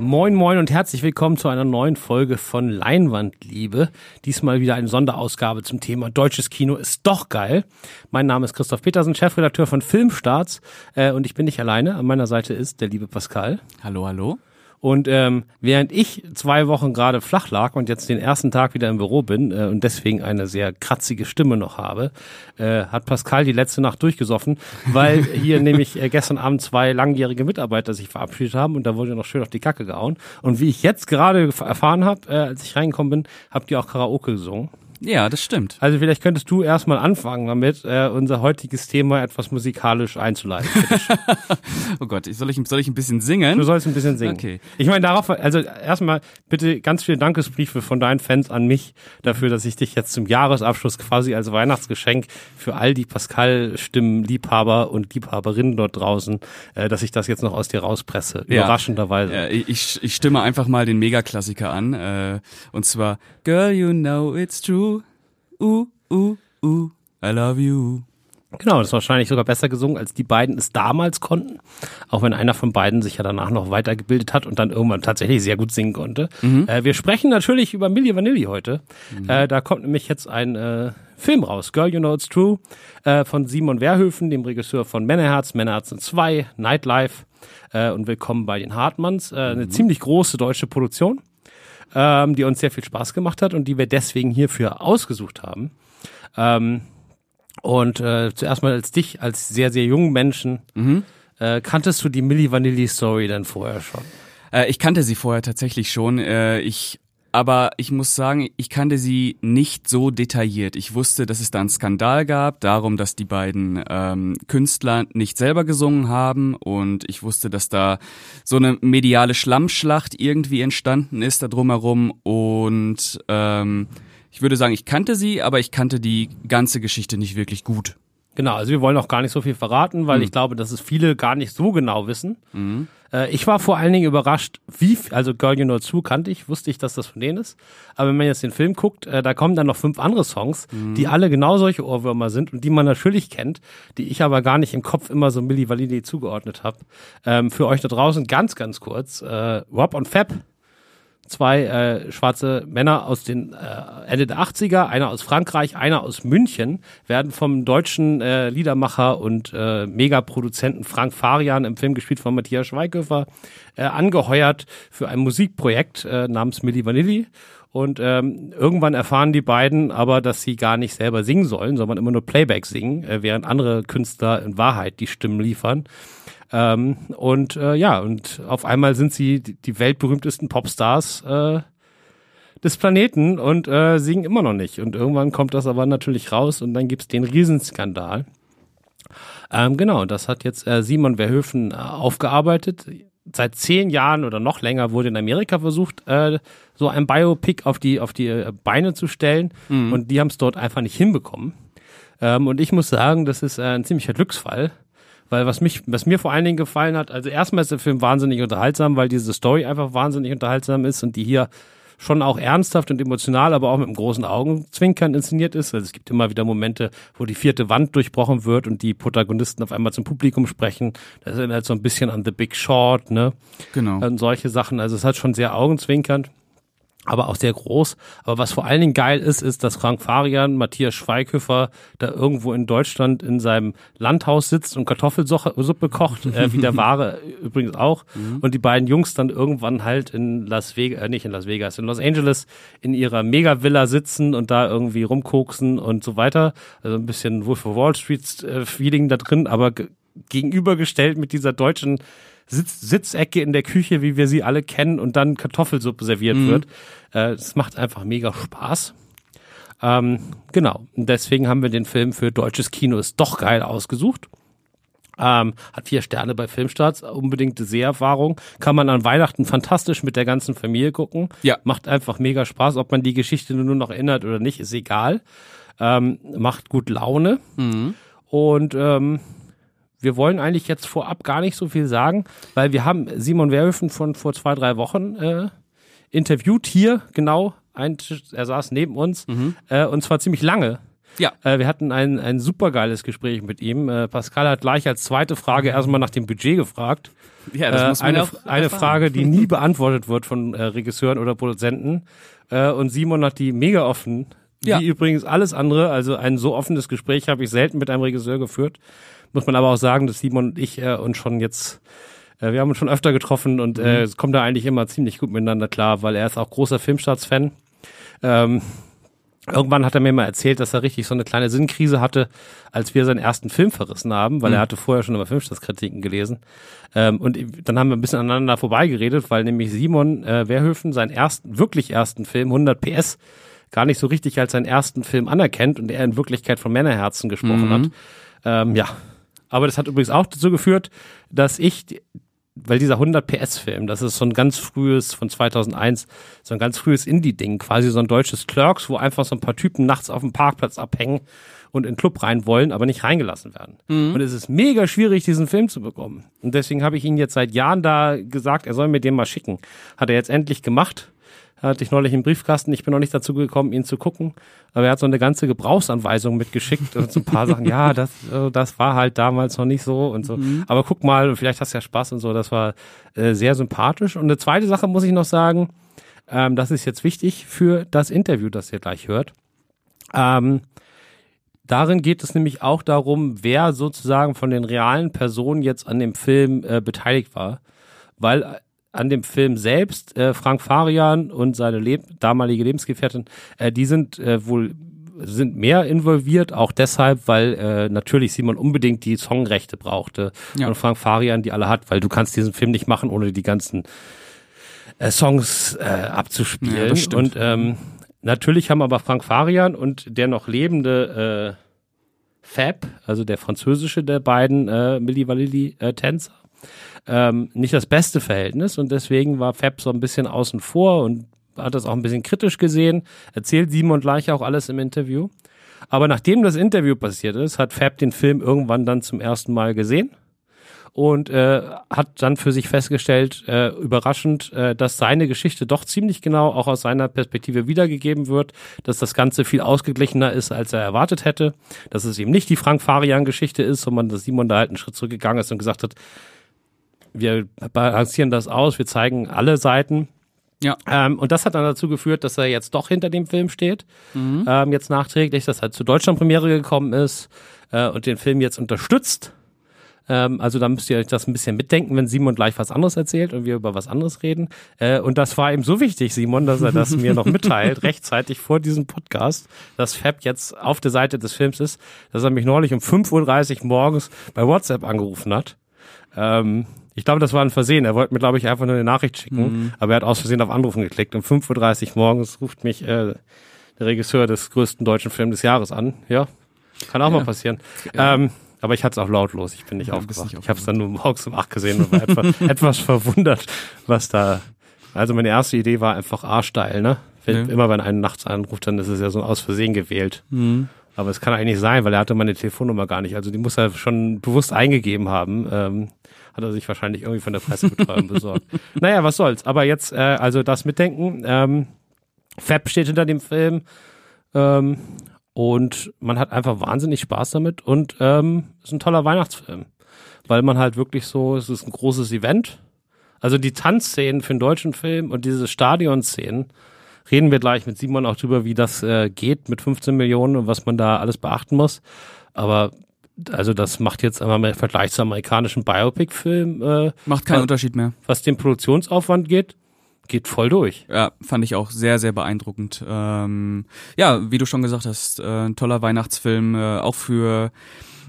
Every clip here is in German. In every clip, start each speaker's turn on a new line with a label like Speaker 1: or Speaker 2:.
Speaker 1: Moin, moin und herzlich willkommen zu einer neuen Folge von Leinwandliebe. Diesmal wieder eine Sonderausgabe zum Thema Deutsches Kino ist doch geil. Mein Name ist Christoph Petersen, Chefredakteur von Filmstarts äh, und ich bin nicht alleine. An meiner Seite ist der liebe Pascal.
Speaker 2: Hallo, hallo.
Speaker 1: Und ähm, während ich zwei Wochen gerade flach lag und jetzt den ersten Tag wieder im Büro bin äh, und deswegen eine sehr kratzige Stimme noch habe, äh, hat Pascal die letzte Nacht durchgesoffen, weil hier nämlich äh, gestern Abend zwei langjährige Mitarbeiter sich verabschiedet haben und da wurde noch schön auf die Kacke gehauen. Und wie ich jetzt gerade erfahren habe, äh, als ich reingekommen bin, habt ihr auch Karaoke gesungen.
Speaker 2: Ja, das stimmt.
Speaker 1: Also vielleicht könntest du erstmal anfangen damit, äh, unser heutiges Thema etwas musikalisch einzuleiten.
Speaker 2: oh Gott, soll ich, soll ich ein bisschen singen?
Speaker 1: Du sollst ein bisschen singen.
Speaker 2: Okay.
Speaker 1: Ich meine, darauf, also erstmal bitte ganz viele Dankesbriefe von deinen Fans an mich dafür, dass ich dich jetzt zum Jahresabschluss quasi als Weihnachtsgeschenk für all die Pascal-Stimmen-Liebhaber und Liebhaberinnen dort draußen, äh, dass ich das jetzt noch aus dir rauspresse.
Speaker 2: Ja.
Speaker 1: Überraschenderweise.
Speaker 2: Ja, ich, ich stimme einfach mal den Megaklassiker an. Äh, und zwar Girl, you know it's true. Uh, uh, uh, I love you.
Speaker 1: Genau, das ist wahrscheinlich sogar besser gesungen, als die beiden es damals konnten. Auch wenn einer von beiden sich ja danach noch weitergebildet hat und dann irgendwann tatsächlich sehr gut singen konnte.
Speaker 2: Mhm.
Speaker 1: Äh, wir sprechen natürlich über Milli Vanilli heute. Äh, da kommt nämlich jetzt ein äh, Film raus, Girl You Know It's True, äh, von Simon Werhöfen, dem Regisseur von Männerherz, Männerherzen 2, Nightlife äh, und Willkommen bei den Hartmanns. Äh, eine ziemlich große deutsche Produktion, ähm, die uns sehr viel Spaß gemacht hat und die wir deswegen hierfür ausgesucht haben. Ähm, und äh, zuerst mal als dich, als sehr, sehr jungen Menschen, äh, kanntest du die Milli Vanilli Story denn vorher schon?
Speaker 2: Äh, ich kannte sie vorher tatsächlich schon. Äh, ich aber ich muss sagen, ich kannte sie nicht so detailliert. Ich wusste, dass es da einen Skandal gab, darum, dass die beiden ähm, Künstler nicht selber gesungen haben. Und ich wusste, dass da so eine mediale Schlammschlacht irgendwie entstanden ist da drumherum. Und ähm, ich würde sagen, ich kannte sie, aber ich kannte die ganze Geschichte nicht wirklich gut.
Speaker 1: Genau, also wir wollen auch gar nicht so viel verraten, weil ich glaube, dass es viele gar nicht so genau wissen. Äh, ich war vor allen Dingen überrascht, wie, also Girl You Know True kannte ich, wusste ich, dass das von denen ist. Aber wenn man jetzt den Film guckt, äh, da kommen dann noch fünf andere Songs, die alle genau solche Ohrwürmer sind und die man natürlich kennt, die ich aber gar nicht im Kopf immer so Milli Vanilli zugeordnet habe. Ähm, für euch da draußen ganz, ganz kurz, äh, Rob und Fab zwei äh, schwarze Männer aus den äh, Ende der 80er, einer aus Frankreich, einer aus München, werden vom deutschen äh, Liedermacher und äh, Megaproduzenten Frank Farian im Film gespielt von Matthias Schweighöfer äh, angeheuert für ein Musikprojekt äh, namens Milli Vanilli. Und ähm, irgendwann erfahren die beiden aber, dass sie gar nicht selber singen sollen, sondern immer nur Playback singen, äh, während andere Künstler in Wahrheit die Stimmen liefern. Ähm, und äh, ja, und auf einmal sind sie die, weltberühmtesten Popstars äh, des Planeten und äh, singen immer noch nicht. Und irgendwann kommt das aber natürlich raus und dann gibt's den Riesenskandal. Ähm, genau, das hat jetzt äh, Simon Verhöfen äh, aufgearbeitet. Seit zehn Jahren oder noch länger wurde in Amerika versucht, äh, so ein Biopic auf die, auf die äh, Beine zu stellen. Und die haben es dort einfach nicht hinbekommen. Ähm, und ich muss sagen, das ist äh, ein ziemlicher Glücksfall. Weil was mich, was mir vor allen Dingen gefallen hat, also erstmal ist der Film wahnsinnig unterhaltsam, weil diese Story einfach wahnsinnig unterhaltsam ist und die hier schon auch ernsthaft und emotional, aber auch mit einem großen Augenzwinkern inszeniert ist. Also es gibt immer wieder Momente, wo die vierte Wand durchbrochen wird und die Protagonisten auf einmal zum Publikum sprechen. Das erinnert so ein bisschen an The Big Short, ne?
Speaker 2: Genau.
Speaker 1: Und solche Sachen. Also es hat schon sehr augenzwinkernd aber auch sehr groß. Aber was vor allen Dingen geil ist, ist, dass Frank Farian, Matthias Schweighöfer da irgendwo in Deutschland in seinem Landhaus sitzt und Kartoffelsuppe kocht, äh, wie der Ware übrigens auch. Und die beiden Jungs dann irgendwann halt in Las Vegas, äh, nicht in Las Vegas, in Los Angeles in ihrer Mega-Villa sitzen und da irgendwie rumkoksen und so weiter. Also ein bisschen Wolf of Wall Street äh, Feeling da drin, aber ge- gegenübergestellt mit dieser deutschen Sitz, Sitzecke in der Küche, wie wir sie alle kennen, und dann Kartoffelsuppe serviert wird. Äh, Es macht einfach mega Spaß. Ähm, genau. Und deswegen haben wir den Film für deutsches Kino ist doch geil ausgesucht. Ähm, hat vier Sterne bei Filmstarts, unbedingte Seherfahrung. Kann man an Weihnachten fantastisch mit der ganzen Familie gucken.
Speaker 2: Ja.
Speaker 1: Macht einfach mega Spaß. Ob man die Geschichte nur noch erinnert oder nicht, ist egal. Ähm, macht gut Laune. Und ähm, wir wollen eigentlich jetzt vorab gar nicht so viel sagen, weil wir haben Simon Verhöfen von vor zwei, drei Wochen äh, interviewt hier, genau. Ein er saß neben uns äh, und zwar ziemlich lange.
Speaker 2: Ja.
Speaker 1: Äh, wir hatten ein, ein supergeiles Gespräch mit ihm. Äh, Pascal hat gleich als zweite Frage erstmal nach dem Budget gefragt.
Speaker 2: Ja, das
Speaker 1: Äh,
Speaker 2: muss man
Speaker 1: eine,
Speaker 2: ja auch
Speaker 1: eine. Frage, die nie beantwortet wird von äh, Regisseuren oder Produzenten. Äh, und Simon hat die mega offen.
Speaker 2: Ja.
Speaker 1: Wie übrigens alles andere. Also ein so offenes Gespräch habe ich selten mit einem Regisseur geführt. Muss man aber auch sagen, dass Simon und ich äh, uns schon jetzt, äh, wir haben uns schon öfter getroffen und äh, es kommt da eigentlich immer ziemlich gut miteinander klar, weil er ist auch großer Filmstarts-Fan. Ähm, Irgendwann hat er mir mal erzählt, dass er richtig so eine kleine Sinnkrise hatte, als wir seinen ersten Film verrissen haben, weil er hatte vorher schon immer Filmstartskritiken gelesen. Ähm, und dann haben wir ein bisschen aneinander vorbeigeredet, weil nämlich Simon äh, Wehrhöfen seinen ersten, wirklich ersten Film, 100 PS, gar nicht so richtig als seinen ersten Film anerkennt und er in Wirklichkeit von Männerherzen gesprochen hat. Ähm, ja, aber das hat übrigens auch dazu geführt, dass ich, weil dieser 100 PS Film, das ist so ein ganz frühes von 2001, so ein ganz frühes Indie-Ding, quasi so ein deutsches Clerks, wo einfach so ein paar Typen nachts auf dem Parkplatz abhängen und in den Club rein wollen, aber nicht reingelassen werden. Und es ist mega schwierig, diesen Film zu bekommen. Und deswegen habe ich ihn jetzt seit Jahren da gesagt, er soll mir den mal schicken. Hat er jetzt endlich gemacht. Hatte ich neulich im Briefkasten. Ich bin noch nicht dazu gekommen, ihn zu gucken. Aber er hat so eine ganze Gebrauchsanweisung mitgeschickt und so ein paar Sachen. Ja, das, äh, das war halt damals noch nicht so und so. Aber guck mal, vielleicht hast du ja Spaß und so. Das war äh, sehr sympathisch. Und eine zweite Sache muss ich noch sagen. Ähm, das ist jetzt wichtig für das Interview, das ihr gleich hört. Ähm, darin geht es nämlich auch darum, wer sozusagen von den realen Personen jetzt an dem Film äh, beteiligt war. Weil äh, an dem Film selbst, äh, Frank Farian und seine Leb damalige Lebensgefährtin, äh, die sind äh, wohl sind mehr involviert, auch deshalb, weil äh, natürlich Simon unbedingt die Songrechte brauchte
Speaker 2: Ja.
Speaker 1: und Frank Farian die alle hat, weil du kannst diesen Film nicht machen, ohne die ganzen äh, Songs äh, abzuspielen.
Speaker 2: Ja,
Speaker 1: und ähm, natürlich haben aber Frank Farian und der noch lebende äh, Fab, also der französische der beiden äh, Milli Vanilli äh, Tänzer, ähm, nicht das beste Verhältnis und deswegen war Fab so ein bisschen außen vor und hat das auch ein bisschen kritisch gesehen. Erzählt Simon gleich auch alles im Interview. Aber nachdem das Interview passiert ist, hat Fab den Film irgendwann dann zum ersten Mal gesehen und äh, hat dann für sich festgestellt, äh, überraschend, äh, dass seine Geschichte doch ziemlich genau auch aus seiner Perspektive wiedergegeben wird, dass das Ganze viel ausgeglichener ist, als er erwartet hätte, dass es eben nicht die Frank Farian-Geschichte ist, sondern dass Simon da halt einen Schritt zurückgegangen ist und gesagt hat, wir balancieren das aus, wir zeigen alle Seiten.
Speaker 2: Ja.
Speaker 1: Ähm, und das hat dann dazu geführt, dass er jetzt doch hinter dem Film steht,
Speaker 2: Mhm.
Speaker 1: ähm, jetzt nachträglich, dass er zur Deutschlandpremiere gekommen ist äh, und den Film jetzt unterstützt. Ähm, also da müsst ihr euch das ein bisschen mitdenken, wenn Simon gleich was anderes erzählt und wir über was anderes reden. Äh, und das war ihm so wichtig, Simon, dass er das mir noch mitteilt, rechtzeitig vor diesem Podcast, dass Fab jetzt auf der Seite des Films ist, dass er mich neulich um 5.30 Uhr morgens bei WhatsApp angerufen hat. Ähm, ich glaube, das war ein Versehen. Er wollte mir, glaube ich, einfach nur eine Nachricht schicken, aber er hat aus Versehen auf Anrufen geklickt. Um 5.30 Uhr morgens ruft mich äh, der Regisseur des größten deutschen Films des Jahres an. Ja, kann auch mal passieren. Ähm, aber ich hatte es auch lautlos. Ich bin nicht
Speaker 2: Ja,
Speaker 1: aufgewacht.
Speaker 2: nicht
Speaker 1: ich habe es dann nur morgens um 8 gesehen und war etwas, etwas verwundert, was da... Also meine erste Idee war einfach arschsteil, ne? Wenn,
Speaker 2: Ja.
Speaker 1: Immer wenn einen nachts anruft, dann ist es ja so aus Versehen gewählt.
Speaker 2: Mhm.
Speaker 1: Aber es kann eigentlich sein, weil er hatte meine Telefonnummer gar nicht. Also die muss er schon bewusst eingegeben haben. Ähm, hat er sich wahrscheinlich irgendwie von der Pressebetreuung besorgt. Naja, was soll's. Aber jetzt, äh, also das mitdenken. Ähm, Fab steht hinter dem Film. Ähm, und man hat einfach wahnsinnig Spaß damit. Und ähm, ist ein toller Weihnachtsfilm. Weil man halt wirklich so, es ist ein großes Event. Also die Tanzszenen für einen deutschen Film und diese Stadionszenen, reden wir gleich mit Simon auch drüber, wie das äh, geht mit 15 Millionen und was man da alles beachten muss. Aber also das macht jetzt einmal im Vergleich zum amerikanischen Biopic-Film, äh,
Speaker 2: Macht keinen
Speaker 1: Was-
Speaker 2: Unterschied mehr.
Speaker 1: was den Produktionsaufwand geht, geht voll durch.
Speaker 2: Ja, fand ich auch sehr, sehr beeindruckend. Ähm, ja, wie du schon gesagt hast, äh, ein toller Weihnachtsfilm, äh, auch für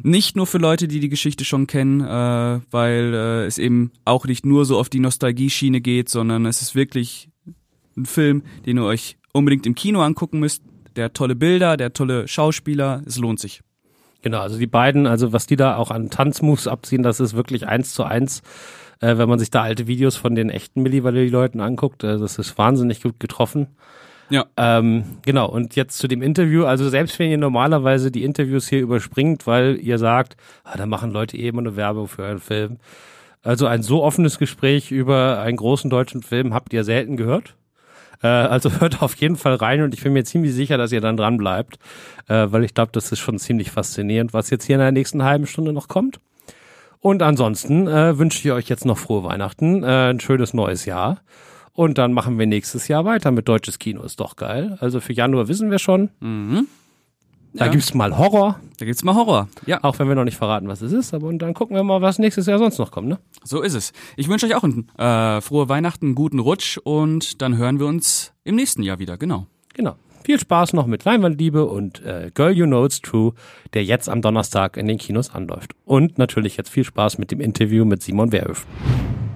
Speaker 2: nicht nur für Leute, die die Geschichte schon kennen, äh, weil äh, es eben auch nicht nur so auf die Nostalgie-Schiene geht, sondern es ist wirklich ein Film, den ihr euch unbedingt im Kino angucken müsst. Der tolle Bilder, der tolle Schauspieler, es lohnt sich.
Speaker 1: Genau, also die beiden, also was die da auch an Tanzmoves abziehen, das ist wirklich eins zu eins. Äh, wenn man sich da alte Videos von den echten Milli Vanilli-Leuten anguckt, äh, das ist wahnsinnig gut getroffen.
Speaker 2: Ja.
Speaker 1: Ähm, genau, und jetzt zu dem Interview. Also selbst wenn ihr normalerweise die Interviews hier überspringt, weil ihr sagt, ah, da machen Leute eben eine Werbung für einen Film. Also ein so offenes Gespräch über einen großen deutschen Film habt ihr selten gehört. Äh, also hört auf jeden Fall rein und ich bin mir ziemlich sicher, dass ihr dann dran bleibt, äh, weil ich glaube, das ist schon ziemlich faszinierend, was jetzt hier in der nächsten halben Stunde noch kommt. Und ansonsten äh, wünsche ich euch jetzt noch frohe Weihnachten, äh, ein schönes neues Jahr. Und dann machen wir nächstes Jahr weiter mit deutsches Kino. Ist doch geil. Also für Januar wissen wir schon.
Speaker 2: Mhm.
Speaker 1: Da
Speaker 2: Ja.
Speaker 1: gibt's mal Horror,
Speaker 2: Da gibt's mal Horror. Ja,
Speaker 1: auch wenn wir noch nicht verraten, was es ist. Aber und dann gucken wir mal, was nächstes Jahr sonst noch kommt. Ne?
Speaker 2: so ist es. Ich wünsche euch auch ein, äh, frohe Weihnachten, einen guten Rutsch und dann hören wir uns im nächsten Jahr wieder. Genau.
Speaker 1: Genau. Viel Spaß noch mit Leinwandliebe und äh, Girl You Know It's True, der jetzt am Donnerstag in den Kinos anläuft. Und natürlich jetzt viel Spaß mit dem Interview mit Simon Werhöfen.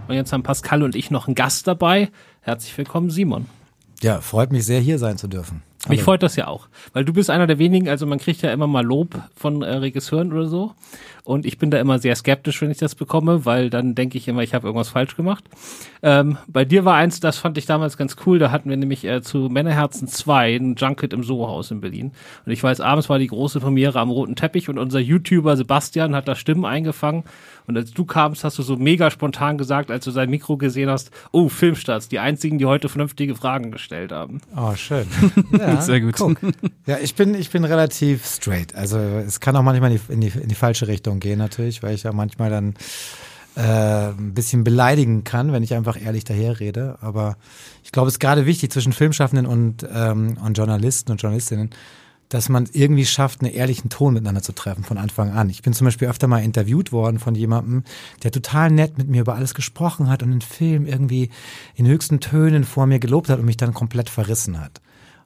Speaker 1: Und jetzt haben Pascal und ich noch einen Gast dabei. Herzlich willkommen, Simon.
Speaker 3: Ja, freut mich sehr, hier sein zu dürfen.
Speaker 1: Mich freut das ja auch, weil du bist einer der wenigen, also man kriegt ja immer mal Lob von äh, Regisseuren oder so. Und ich bin da immer sehr skeptisch, wenn ich das bekomme, weil dann denke ich immer, ich habe irgendwas falsch gemacht. Ähm, bei dir war eins, das fand ich damals ganz cool, da hatten wir nämlich äh, zu Männerherzen 2 ein Junket im Soho-Haus in Berlin. Und ich weiß, abends war die große Premiere am roten Teppich und unser YouTuber Sebastian hat da Stimmen eingefangen und als du kamst, hast du so mega spontan gesagt, als du sein Mikro gesehen hast, oh, Filmstarts, die einzigen, die heute vernünftige Fragen gestellt haben.
Speaker 3: Oh, schön. Ja,
Speaker 2: Sehr gut.
Speaker 3: Guck. Ja, ich bin, ich bin relativ straight. Also es kann auch manchmal in die, in die, in die falsche Richtung gehen natürlich, weil ich ja manchmal dann äh, ein bisschen beleidigen kann, wenn ich einfach ehrlich daherrede. Aber ich glaube, es ist gerade wichtig zwischen Filmschaffenden und, ähm, und Journalisten und Journalistinnen, dass man irgendwie schafft, einen ehrlichen Ton miteinander zu treffen von Anfang an. Ich bin zum Beispiel öfter mal interviewt worden von jemandem, der total nett mit mir über alles gesprochen hat und den Film irgendwie in höchsten Tönen vor mir gelobt hat und mich dann komplett verrissen hat.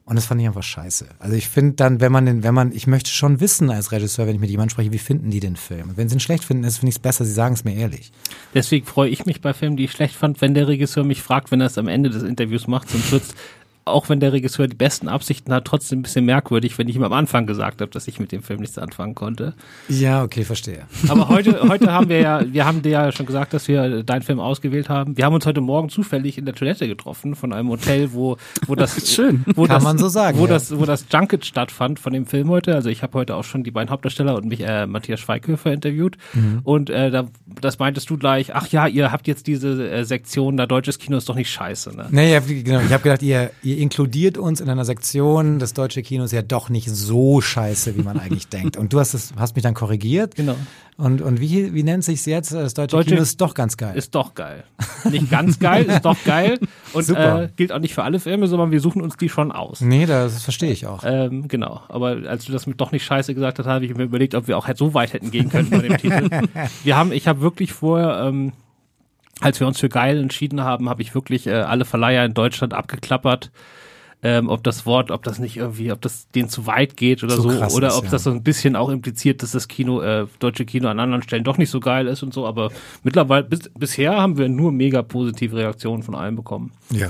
Speaker 3: Und das fand ich einfach scheiße. Also ich finde dann, wenn man den, wenn man, ich möchte schon wissen als Regisseur, wenn ich mit jemandem spreche, wie finden die den Film? Und wenn sie ihn schlecht finden, ist finde ich es besser, sie sagen es mir ehrlich.
Speaker 1: Deswegen freue ich mich bei Filmen, die ich schlecht fand, wenn der Regisseur mich fragt, wenn er es am Ende des Interviews macht. Sonst wird's, auch wenn der Regisseur die besten Absichten hat, trotzdem ein bisschen merkwürdig, wenn ich ihm am Anfang gesagt habe, dass ich mit dem Film nichts anfangen konnte.
Speaker 3: Ja, okay, verstehe.
Speaker 1: Aber heute, heute haben wir ja, wir haben dir ja schon gesagt, dass wir deinen Film ausgewählt haben. Wir haben uns heute Morgen zufällig in der Toilette getroffen von einem Hotel, wo, wo das,
Speaker 2: Schön.
Speaker 1: wo
Speaker 3: Kann
Speaker 1: das,
Speaker 3: man so sagen,
Speaker 1: wo
Speaker 3: ja.
Speaker 1: das, wo das Junket stattfand von dem Film heute. Also ich habe heute auch schon die beiden Hauptdarsteller und mich äh, Matthias Schweighöfer interviewt.
Speaker 3: Mhm.
Speaker 1: Und äh, da, das meintest du gleich, ach ja, ihr habt jetzt diese äh, Sektion, da deutsches Kino ist doch nicht scheiße, ne?
Speaker 3: Nee, ja, genau. Ich habe gedacht, ihr, ihr inkludiert uns in einer Sektion. Das deutsche Kino ist ja doch nicht so scheiße, wie man eigentlich denkt. Und du hast es, hast mich dann korrigiert.
Speaker 1: Genau.
Speaker 3: Und, und wie, wie nennt sich's jetzt? Das deutsche,
Speaker 1: Deutsche-
Speaker 3: Kino ist doch ganz geil.
Speaker 1: Ist doch geil. Nicht ganz geil, ist doch geil. Und äh, gilt auch nicht für alle Filme, sondern wir suchen uns die schon aus.
Speaker 3: nee, das verstehe ich auch.
Speaker 1: Ähm, genau. Aber als du das mit doch nicht scheiße gesagt hast, habe ich mir überlegt, ob wir auch halt so weit hätten gehen können bei dem Titel. Wir haben, ich habe wirklich vorher, ähm, als wir uns für geil entschieden haben, habe ich wirklich äh, alle Verleiher in Deutschland abgeklappert. Ähm, ob das Wort, ob das nicht irgendwie, ob das denen zu weit geht oder so,
Speaker 3: krass
Speaker 1: oder
Speaker 3: ist,
Speaker 1: ob
Speaker 3: ja.
Speaker 1: das so ein bisschen auch impliziert, dass das Kino, äh, deutsche Kino an anderen Stellen doch nicht so geil ist und so. Aber mittlerweile, bis, bisher haben wir nur mega positive Reaktionen von allen bekommen.
Speaker 3: Ja.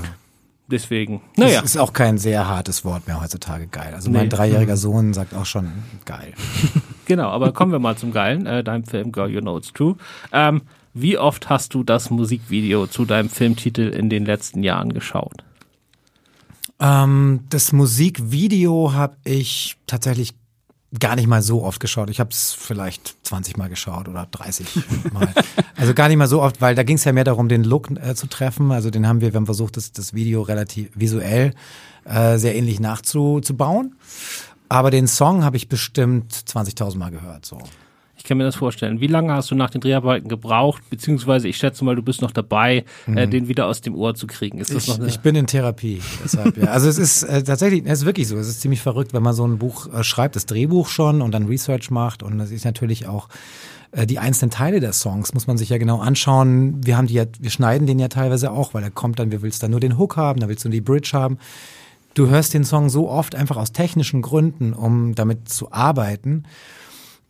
Speaker 1: Deswegen,
Speaker 3: Naja. Das ist auch kein sehr hartes Wort mehr heutzutage, geil. Also
Speaker 1: Nee.
Speaker 3: mein dreijähriger Sohn sagt auch schon geil.
Speaker 1: Genau, aber kommen wir mal zum Geilen, äh, deinem Film Girl You Know It's True. Ähm, wie oft hast du das Musikvideo zu deinem Filmtitel in den letzten Jahren geschaut?
Speaker 3: Ähm, das Musikvideo habe ich tatsächlich gar nicht mal so oft geschaut. Ich habe es vielleicht 20 Mal geschaut oder 30 Mal. also gar nicht mal so oft, weil da ging es ja mehr darum, den Look äh, zu treffen. Also den haben wir, wir haben versucht, das, das Video relativ visuell äh, sehr ähnlich nachzubauen. Aber den Song habe ich bestimmt 20.000 Mal gehört. So.
Speaker 1: Ich kann mir das vorstellen. Wie lange hast du nach den Dreharbeiten gebraucht? Beziehungsweise, ich schätze mal, du bist noch dabei, äh, den wieder aus dem Ohr zu kriegen. Ist das
Speaker 3: Mhm. Ich,
Speaker 1: noch eine
Speaker 3: ich bin in Therapie. Deshalb, ja. Also es ist äh, tatsächlich, es ist wirklich so. Es ist ziemlich verrückt, wenn man so ein Buch äh, schreibt, das Drehbuch schon und dann Research macht. Und das ist natürlich auch äh, die einzelnen Teile der Songs muss man sich ja genau anschauen. Wir haben die ja, wir schneiden den ja teilweise auch, weil er kommt dann, wir willst dann nur den Hook haben, dann willst du die Bridge haben. Du hörst den Song so oft einfach aus technischen Gründen, um damit zu arbeiten,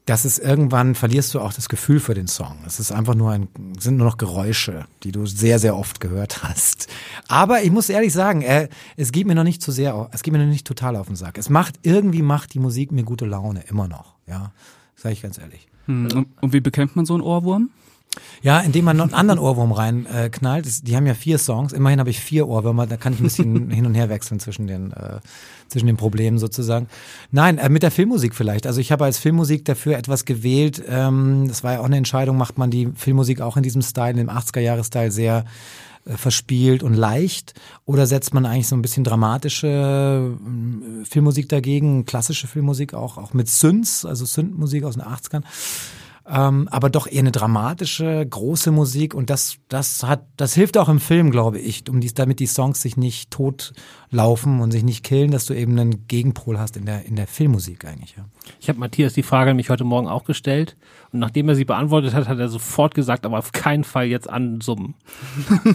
Speaker 3: dass es irgendwann verlierst du auch das Gefühl für den Song. Es ist einfach nur ein, sind nur noch Geräusche, die du sehr, sehr oft gehört hast. Aber ich muss ehrlich sagen, äh, es geht mir noch nicht zu sehr, es geht mir noch nicht total auf den Sack. Es macht, irgendwie macht die Musik mir gute Laune, immer noch, ja. Sag ich ganz ehrlich.
Speaker 2: Hm, Und, und wie bekämpft man so einen Ohrwurm?
Speaker 3: Ja, indem man noch einen anderen Ohrwurm rein äh, Die haben ja vier Songs. Immerhin habe ich vier Ohrwürmer. Da kann ich ein bisschen hin und her wechseln zwischen den äh, zwischen den Problemen sozusagen. Nein, äh, mit der Filmmusik vielleicht. Also ich habe als Filmmusik dafür etwas gewählt. Ähm, das war ja auch eine Entscheidung. Macht man die Filmmusik auch in diesem Style, in dem 80er-Jahre-Style sehr äh, verspielt und leicht? Oder setzt man eigentlich so ein bisschen dramatische äh, Filmmusik dagegen, klassische Filmmusik auch, auch mit Synths, also Synthmusik aus den 80ern? Ähm, aber doch eher eine dramatische, große Musik und das, das hat, das hilft auch im Film, glaube ich, um dies, damit die Songs sich nicht totlaufen und sich nicht killen, dass du eben einen Gegenpol hast in der, in der Filmmusik eigentlich. Ja.
Speaker 1: Ich habe Matthias die Frage nämlich heute Morgen auch gestellt und nachdem er sie beantwortet hat, hat er sofort gesagt, aber auf keinen Fall jetzt ansummen.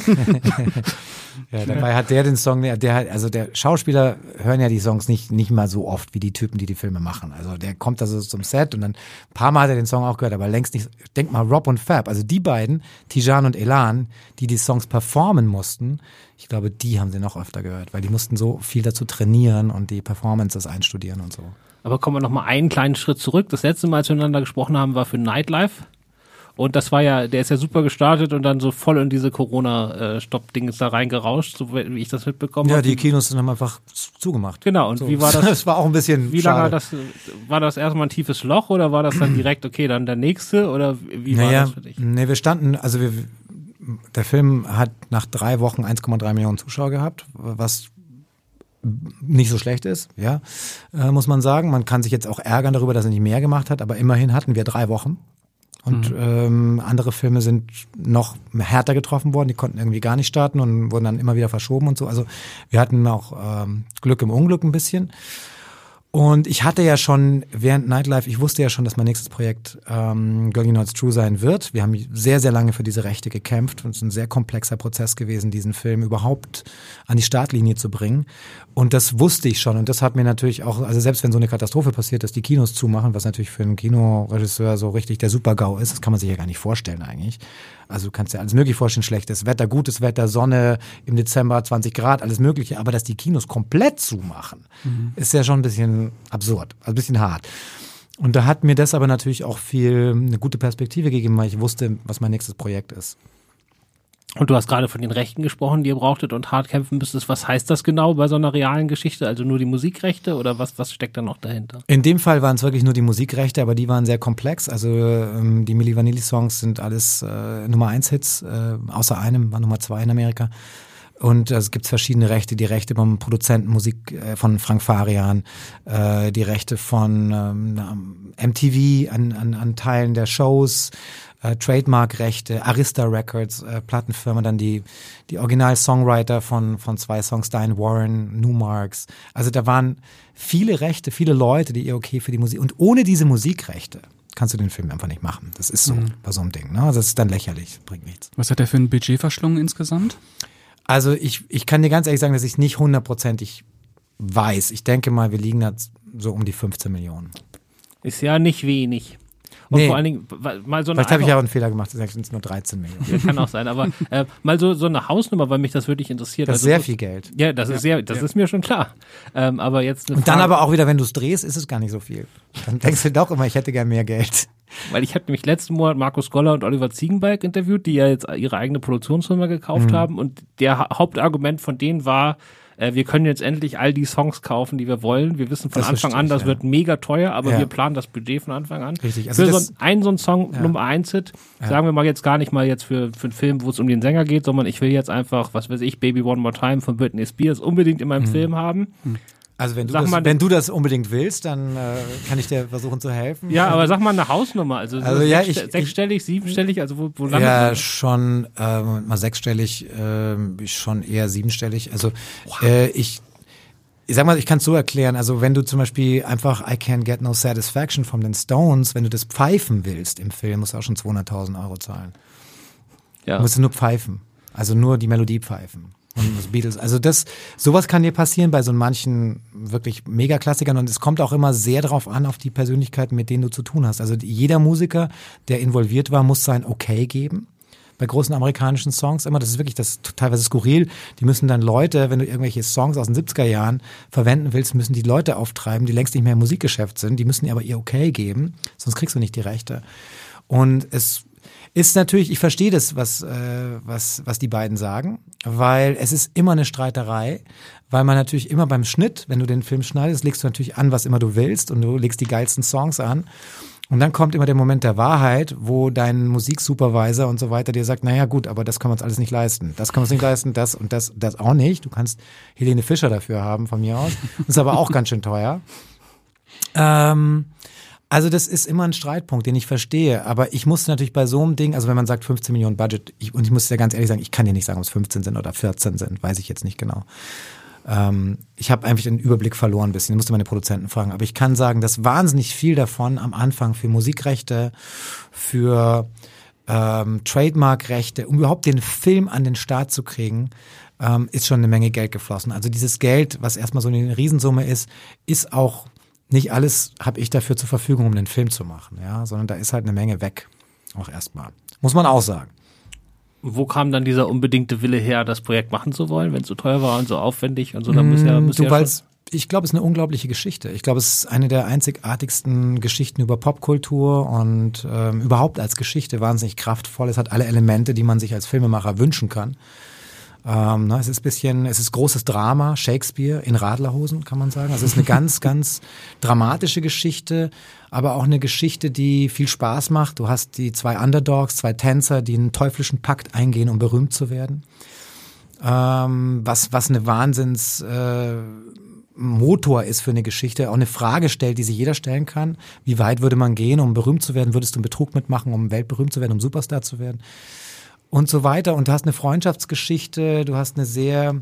Speaker 3: ja, dabei hat der den Song, der hat, also der Schauspieler hören ja die Songs nicht, nicht mal so oft wie die Typen, die die Filme machen. Also der kommt also zum Set und dann ein paar Mal hat er den Song auch gehört, aber längst nicht. Denk mal, Rob und Fab, also die beiden, Tijan und Elan, die die Songs performen mussten, ich glaube, die haben sie noch öfter gehört, weil die mussten so viel dazu trainieren und die Performances einstudieren und so.
Speaker 1: Aber kommen wir noch mal einen kleinen Schritt zurück. Das letzte Mal, als wir miteinander gesprochen haben, war für Nightlife. Und das war ja, der ist ja super gestartet und dann so voll in diese Corona-Stopp-Dings da reingerauscht, so wie ich das mitbekommen
Speaker 3: habe.
Speaker 1: Ja,
Speaker 3: die Kinos haben einfach zugemacht.
Speaker 1: Genau, und
Speaker 3: so.
Speaker 1: wie war das?
Speaker 3: Das war auch ein bisschen
Speaker 1: Wie lange das, war das erstmal ein tiefes Loch oder war das dann direkt, okay, dann der nächste oder wie war
Speaker 3: naja,
Speaker 1: das für dich?
Speaker 3: Nee, wir standen, also wir, der Film hat nach drei Wochen 1,3 Millionen Zuschauer gehabt, was nicht so schlecht ist, ja, äh, muss man sagen. Man kann sich jetzt auch ärgern darüber, dass er nicht mehr gemacht hat, aber immerhin hatten wir drei Wochen. Und mhm. ähm, andere Filme sind noch härter getroffen worden, die konnten irgendwie gar nicht starten und wurden dann immer wieder verschoben und so. Also wir hatten auch ähm, Glück im Unglück ein bisschen. Und ich hatte ja schon während Nightlife, ich wusste ja schon, dass mein nächstes Projekt ähm, Girl You Know It's True sein wird. Wir haben sehr, sehr lange für diese Rechte gekämpft und es ist ein sehr komplexer Prozess gewesen, diesen Film überhaupt an die Startlinie zu bringen. Und das wusste ich schon und das hat mir natürlich auch, also selbst wenn so eine Katastrophe passiert, dass die Kinos zumachen, was natürlich für einen Kinoregisseur so richtig der Super-GAU ist, das kann man sich ja gar nicht vorstellen eigentlich. Also du kannst dir alles mögliche vorstellen, schlechtes Wetter, gutes Wetter, Sonne im Dezember 20 Grad, alles mögliche. Aber dass die Kinos komplett zumachen, mhm. ist ja schon ein bisschen absurd, also ein bisschen hart. Und da hat mir das aber natürlich auch viel eine gute Perspektive gegeben, weil ich wusste, was mein nächstes Projekt ist.
Speaker 1: Und du hast gerade von den Rechten gesprochen, die ihr brauchtet und hart kämpfen müsstet. Was heißt das genau bei so einer realen Geschichte? Also nur die Musikrechte oder was, was steckt da noch dahinter?
Speaker 3: In dem Fall waren es wirklich nur die Musikrechte, aber die waren sehr komplex. Also ähm, die Milli Vanilli Songs sind alles äh, Nummer 1 Hits, äh, außer einem war Nummer 2 in Amerika. Und äh, es gibt verschiedene Rechte, die Rechte beim Produzenten Musik äh, von Frank Farian, äh, die Rechte von ähm, MTV an, an, an Teilen der Shows, äh, Trademark-Rechte, Arista Records, äh, Plattenfirma, dann die, die Original-Songwriter von, von zwei Songs, Diane Warren, Newmarks. Also da waren viele Rechte, viele Leute, die ihr okay für die Musik. Und ohne diese Musikrechte kannst du den Film einfach nicht machen. Das ist so mhm. bei so einem Ding. Ne? Also das ist dann lächerlich, bringt nichts.
Speaker 2: Was hat er für ein Budget verschlungen insgesamt?
Speaker 3: Also ich, ich kann dir ganz ehrlich sagen, dass ich es nicht hundertprozentig weiß. Ich denke mal, wir liegen da so um die 15 Millionen.
Speaker 1: Ist ja nicht wenig. Und nee. vor allen Dingen mal so
Speaker 3: eine Vielleicht habe ich auch einen Fehler gemacht, das sind nur 13 Millionen.
Speaker 1: Ja, kann auch sein, aber äh, mal so, so eine Hausnummer, weil mich das wirklich interessiert.
Speaker 3: Das ist also, sehr viel Geld.
Speaker 1: Ja, das ist sehr, das ja. ist mir schon klar. Ähm, aber jetzt
Speaker 3: Und dann aber auch wieder, wenn du es drehst, ist es gar nicht so viel. Dann denkst du doch immer, ich hätte gern mehr Geld.
Speaker 1: Weil ich habe nämlich letzten Monat Markus Goller und Oliver Ziegenbalg interviewt, die ja jetzt ihre eigene Produktionsfirma gekauft mhm. haben und der Hauptargument von denen war, äh, wir können jetzt endlich all die Songs kaufen, die wir wollen. Wir wissen von das Anfang an, das ja. wird mega teuer, aber ja. wir planen das Budget von Anfang an.
Speaker 3: Richtig.
Speaker 1: Also für so ein, so ein Song ja. Nummer eins Hit, sagen wir mal jetzt gar nicht mal jetzt für, für einen Film, wo es um den Sänger geht, sondern ich will jetzt einfach, was weiß ich, Baby One More Time von Britney Spears unbedingt in meinem mhm. Film haben. Mhm.
Speaker 3: Also wenn du, das, mal, wenn du das unbedingt willst, dann äh, kann ich dir versuchen zu helfen.
Speaker 1: Ja, aber sag mal eine Hausnummer, also,
Speaker 3: also so ja, ich,
Speaker 1: sechsstellig, siebenstellig, also wo, wo
Speaker 3: landet Ja, schon äh, mal sechsstellig, äh, schon eher siebenstellig. Also wow. äh, ich ich sag mal, ich kann es so erklären, also wenn du zum Beispiel einfach I Can't Get No Satisfaction von den Stones, wenn du das pfeifen willst im Film, musst du auch schon 200.000 Euro zahlen. Ja. Du musst nur pfeifen, also nur die Melodie pfeifen. Und das Beatles, also das, sowas kann dir passieren bei so manchen wirklich Megaklassikern und es kommt auch immer sehr darauf an, auf die Persönlichkeiten, mit denen du zu tun hast. Also jeder Musiker, der involviert war, muss sein Okay geben bei großen amerikanischen Songs immer. Das ist wirklich das teilweise skurril. Die müssen dann Leute, wenn du irgendwelche Songs aus den 70er Jahren verwenden willst, müssen die Leute auftreiben, die längst nicht mehr im Musikgeschäft sind. Die müssen aber ihr Okay geben, sonst kriegst du nicht die Rechte. Und es ist natürlich, ich verstehe das, was, äh, was, was die beiden sagen, weil es ist immer eine Streiterei, weil man natürlich immer beim Schnitt, wenn du den Film schneidest, legst du natürlich an, was immer du willst und du legst die geilsten Songs an. Und dann kommt immer der Moment der Wahrheit, wo dein Musiksupervisor und so weiter dir sagt, naja gut, aber das können wir uns alles nicht leisten. Das können wir uns nicht leisten, das und das, das auch nicht. Du kannst Helene Fischer dafür haben von mir aus. Das ist aber auch ganz schön teuer. Ähm, also das ist immer ein Streitpunkt, den ich verstehe. Aber ich musste natürlich bei so einem Ding, also wenn man sagt 15 Millionen Budget, ich, und ich muss ja ganz ehrlich sagen, ich kann dir nicht sagen, ob es 15 sind oder 14 sind, weiß ich jetzt nicht genau. Ähm, ich habe einfach den Überblick verloren ein bisschen, ich musste meine Produzenten fragen. Aber ich kann sagen, dass wahnsinnig viel davon am Anfang für Musikrechte, für ähm, Trademarkrechte, um überhaupt den Film an den Start zu kriegen, ähm, ist schon eine Menge Geld geflossen. Also dieses Geld, was erstmal so eine Riesensumme ist, ist auch nicht alles habe ich dafür zur Verfügung, um den Film zu machen, ja, sondern da ist halt eine Menge weg. Auch erstmal. Muss man auch sagen
Speaker 1: wo kam dann dieser unbedingte Wille her, das Projekt machen zu wollen, wenn es so teuer war und so aufwendig und so? Dann muss ja,
Speaker 3: muss du, ja ich glaube, es ist eine unglaubliche Geschichte. Ich glaube, es ist eine der einzigartigsten Geschichten über Popkultur und ähm, überhaupt als Geschichte wahnsinnig kraftvoll. Es hat alle Elemente, die man sich als Filmemacher wünschen kann. Ähm, ne, es ist bisschen, es ist großes Drama, Shakespeare in Radlerhosen, kann man sagen. Also es ist eine ganz, ganz dramatische Geschichte, aber auch eine Geschichte, die viel Spaß macht. Du hast die zwei Underdogs, zwei Tänzer, die einen teuflischen Pakt eingehen, um berühmt zu werden. Ähm, was, was eine Wahnsinns äh, Motor ist für eine Geschichte, auch eine Frage stellt, die sich jeder stellen kann. Wie weit würde man gehen, um berühmt zu werden? Würdest du einen Betrug mitmachen, um weltberühmt zu werden, um Superstar zu werden? Und so weiter. Und du hast eine Freundschaftsgeschichte, du hast eine sehr,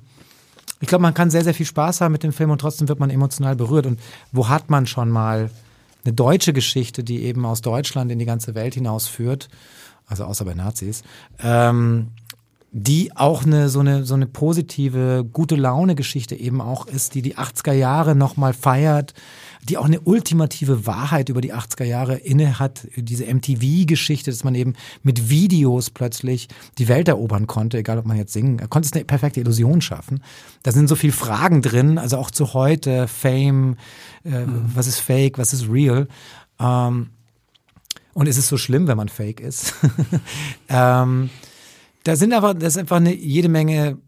Speaker 3: ich glaube, man kann sehr, sehr viel Spaß haben mit dem Film und trotzdem wird man emotional berührt. Und wo hat man schon mal eine deutsche Geschichte, die eben aus Deutschland in die ganze Welt hinausführt, also außer bei Nazis, ähm, die auch eine so eine so eine positive gute Laune Geschichte eben auch ist, die die 80er Jahre noch mal feiert, die auch eine ultimative Wahrheit über die 80er Jahre inne hat, diese MTV-Geschichte, dass man eben mit Videos plötzlich die Welt erobern konnte, egal ob man jetzt singen, konnte es eine perfekte Illusion schaffen. Da sind so viele Fragen drin, also auch zu heute, Fame, äh, mhm. was ist Fake, was ist Real. Ähm, und ist es so schlimm, wenn man Fake ist? ähm, da sind aber, das ist einfach eine jede Menge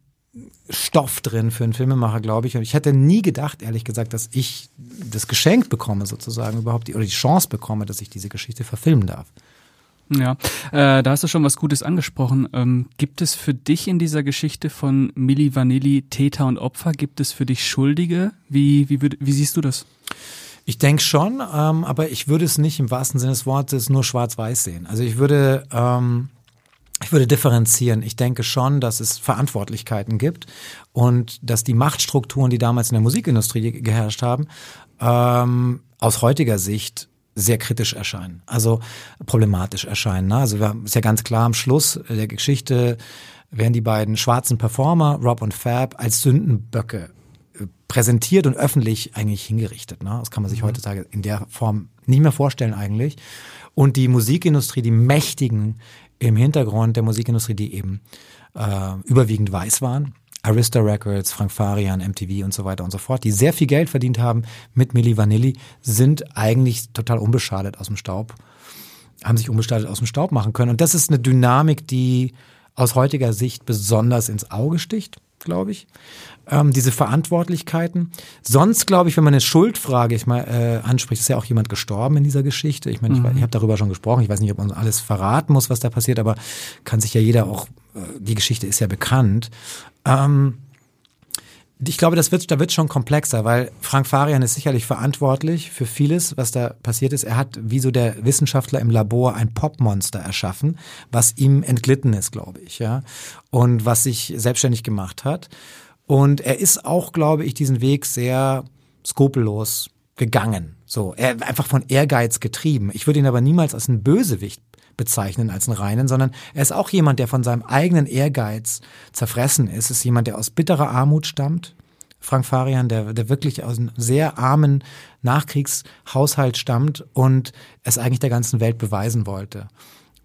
Speaker 3: Stoff drin für einen Filmemacher, glaube ich. Und ich hätte nie gedacht, ehrlich gesagt, dass ich das Geschenk bekomme, sozusagen, überhaupt die, oder die Chance bekomme, dass ich diese Geschichte verfilmen darf.
Speaker 2: Ja, äh, da hast du schon was Gutes angesprochen. Ähm, gibt es für dich in dieser Geschichte von Milli Vanilli Täter und Opfer, gibt es für dich Schuldige? Wie, wie, würd, wie siehst du das?
Speaker 3: Ich denke schon, ähm, aber ich würde es nicht im wahrsten Sinne des Wortes nur schwarz-weiß sehen. Also ich würde ähm, ich würde differenzieren. Ich denke schon, dass es Verantwortlichkeiten gibt und dass die Machtstrukturen, die damals in der Musikindustrie geherrscht haben, ähm, aus heutiger Sicht sehr kritisch erscheinen, also problematisch erscheinen. Ne? Also ist ja ganz klar am Schluss der Geschichte werden die beiden schwarzen Performer, Rob und Fab, als Sündenböcke äh, präsentiert und öffentlich eigentlich hingerichtet. Ne? Das kann man sich mhm. heutzutage in der Form nicht mehr vorstellen eigentlich. Und die Musikindustrie, die Mächtigen im Hintergrund der Musikindustrie, die eben äh, überwiegend weiß waren. Arista Records, Frank Farian, MTV und so weiter und so fort, die sehr viel Geld verdient haben mit Milli Vanilli, sind eigentlich total unbeschadet aus dem Staub, haben sich unbeschadet aus dem Staub machen können. Und das ist eine Dynamik, die aus heutiger Sicht besonders ins Auge sticht, glaube ich ähm, diese Verantwortlichkeiten. Sonst glaube ich, wenn man eine Schuldfrage ich mal äh, anspricht, ist ja auch jemand gestorben in dieser Geschichte. Ich meine, mhm. ich, ich habe darüber schon gesprochen. Ich weiß nicht, ob man alles verraten muss, was da passiert, aber kann sich ja jeder auch. Äh, die Geschichte ist ja bekannt. Ähm, ich glaube, das wird, da wird schon komplexer, weil Frank Farian ist sicherlich verantwortlich für vieles, was da passiert ist. Er hat, wie so der Wissenschaftler im Labor, ein Popmonster erschaffen, was ihm entglitten ist, glaube ich, ja. Und was sich selbstständig gemacht hat. Und er ist auch, glaube ich, diesen Weg sehr skrupellos gegangen. So, er einfach von Ehrgeiz getrieben. Ich würde ihn aber niemals als einen Bösewicht bezeichnen als einen reinen, sondern er ist auch jemand, der von seinem eigenen Ehrgeiz zerfressen ist. Es ist jemand, der aus bitterer Armut stammt. Frank Farian, der, der wirklich aus einem sehr armen Nachkriegshaushalt stammt und es eigentlich der ganzen Welt beweisen wollte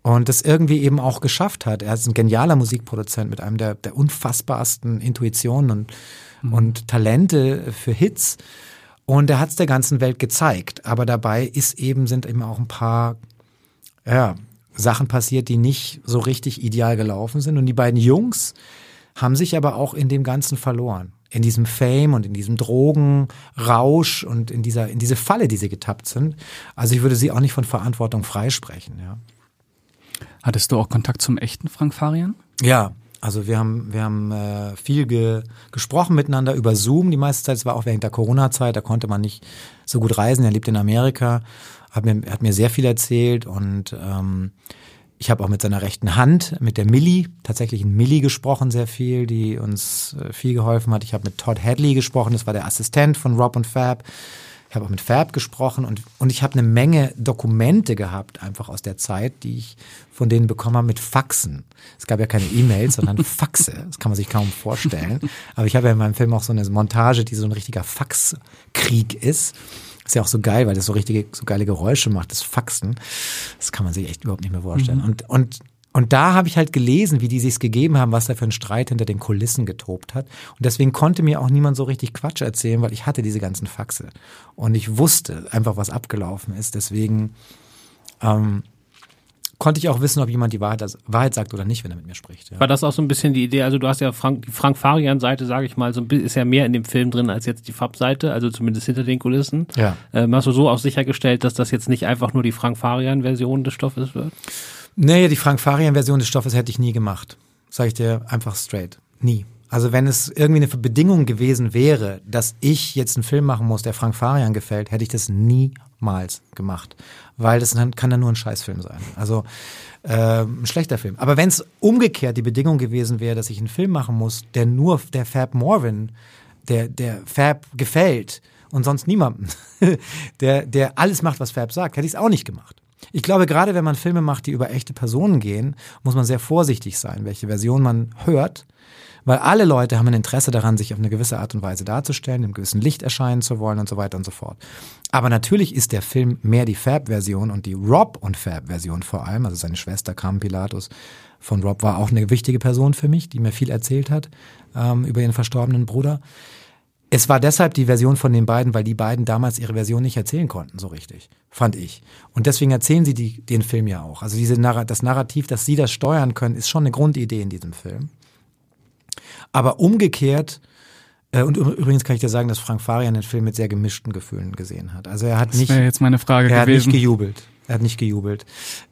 Speaker 3: und das irgendwie eben auch geschafft hat. Er ist ein genialer Musikproduzent mit einem der, der unfassbarsten Intuitionen und, mhm. und Talente für Hits. Und er hat es der ganzen Welt gezeigt. Aber dabei ist eben, sind eben auch ein paar ja, Sachen passiert, die nicht so richtig ideal gelaufen sind. Und die beiden Jungs haben sich aber auch in dem Ganzen verloren. in diesem Fame und in diesem Drogenrausch und in dieser, in diese Falle, die sie getappt sind. Also ich würde sie auch nicht von Verantwortung freisprechen, ja.
Speaker 2: Hattest du auch Kontakt zum echten Frank Farian?
Speaker 3: Ja, also wir haben, wir haben äh, viel ge, gesprochen miteinander über Zoom. Die meiste Zeit, es war auch während der Corona-Zeit, da konnte man nicht so gut reisen. Er lebt in Amerika, hat mir, hat mir sehr viel erzählt und ähm, ich habe auch mit seiner rechten Hand, mit der Millie, tatsächlich in Millie gesprochen, sehr viel, die uns äh, viel geholfen hat. Ich habe mit Todd Hadley gesprochen, das war der Assistent von Rob und Fab. Ich habe auch mit Fab gesprochen und, und ich habe eine Menge Dokumente gehabt, einfach aus der Zeit, die ich von denen bekommen habe mit Faxen. Es gab ja keine E-Mails, sondern Faxe. Das kann man sich kaum vorstellen. Aber ich habe ja in meinem Film auch so eine Montage, die so ein richtiger Faxkrieg ist. Ist ja auch so geil, weil das so richtige, so geile Geräusche macht, das Faxen. Das kann man sich echt überhaupt nicht mehr vorstellen. Mhm. Und, und, und da habe ich halt gelesen, wie die sich's gegeben haben, was da für ein Streit hinter den Kulissen getobt hat. Und deswegen konnte mir auch niemand so richtig Quatsch erzählen, weil ich hatte diese ganzen Faxe. Und ich wusste einfach, was abgelaufen ist. Deswegen, ähm, konnte ich auch wissen, ob jemand die Wahrheit, also Wahrheit sagt oder nicht, wenn er mit mir spricht.
Speaker 1: Ja. War das auch so ein bisschen die Idee? Also du hast ja Frank, die Frank Farian-Seite, sage ich mal, so ein bisschen, ist ja mehr in dem Film drin als jetzt die Fab-Seite, also zumindest hinter den Kulissen.
Speaker 3: Ja.
Speaker 1: Ähm, hast du so auch sichergestellt, dass das jetzt nicht einfach nur die Frank Farian-Version des Stoffes wird?
Speaker 3: Nee, die Frank Farian-Version des Stoffes hätte ich nie gemacht. Sag ich dir einfach straight. Nie. Also wenn es irgendwie eine Bedingung gewesen wäre, dass ich jetzt einen Film machen muss, der Frank Farian gefällt, hätte ich das niemals gemacht weil das kann dann nur ein Scheißfilm sein. Also äh, ein schlechter Film. Aber wenn es umgekehrt die Bedingung gewesen wäre, dass ich einen Film machen muss, der nur der Fab Morvan, der, der Fab gefällt und sonst niemandem, der, der alles macht, was Fab sagt, hätte ich es auch nicht gemacht. Ich glaube, gerade wenn man Filme macht, die über echte Personen gehen, muss man sehr vorsichtig sein, welche Version man hört, weil alle Leute haben ein Interesse daran, sich auf eine gewisse Art und Weise darzustellen, im gewissen Licht erscheinen zu wollen und so weiter und so fort. Aber natürlich ist der Film mehr die Fab-Version und die Rob und Fab-Version vor allem. Also seine Schwester Carmen Pilatus von Rob war auch eine wichtige Person für mich, die mir viel erzählt hat ähm, über ihren verstorbenen Bruder. Es war deshalb die Version von den beiden, weil die beiden damals ihre Version nicht erzählen konnten, so richtig, fand ich. Und deswegen erzählen sie die, den Film ja auch. Also diese das Narrativ, dass sie das steuern können, ist schon eine Grundidee in diesem Film. Aber umgekehrt, äh, und übrigens kann ich dir sagen, dass Frank Farian den Film mit sehr gemischten Gefühlen gesehen hat. Also er hat
Speaker 2: das
Speaker 3: nicht.
Speaker 2: jetzt meine Frage
Speaker 3: er
Speaker 2: gewesen.
Speaker 3: hat nicht gejubelt. Er hat nicht gejubelt.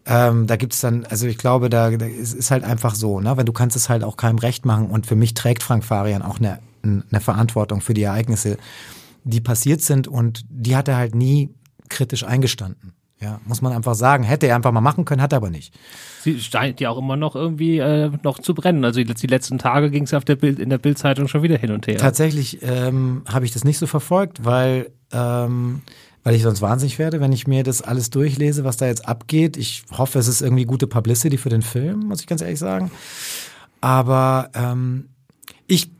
Speaker 3: Ähm, da gibt's dann, also ich glaube, da, da ist, ist halt einfach so, ne? Weil du kannst es halt auch keinem recht machen. Und für mich trägt Frank Farian auch eine, eine Verantwortung für die Ereignisse, die passiert sind. Und die hat er halt nie kritisch eingestanden. Ja, muss man einfach sagen. Hätte er einfach mal machen können, hat er aber nicht.
Speaker 1: Sie scheint ja auch immer noch irgendwie äh, noch zu brennen. Also die, die letzten Tage ging es auf der Bild, in der Bildzeitung schon wieder hin und her.
Speaker 3: Tatsächlich ähm, habe ich das nicht so verfolgt, weil ähm, weil ich sonst wahnsinnig werde, wenn ich mir das alles durchlese, was da jetzt abgeht. Ich hoffe, es ist irgendwie gute Publicity für den Film, muss ich ganz ehrlich sagen. Aber ähm, ich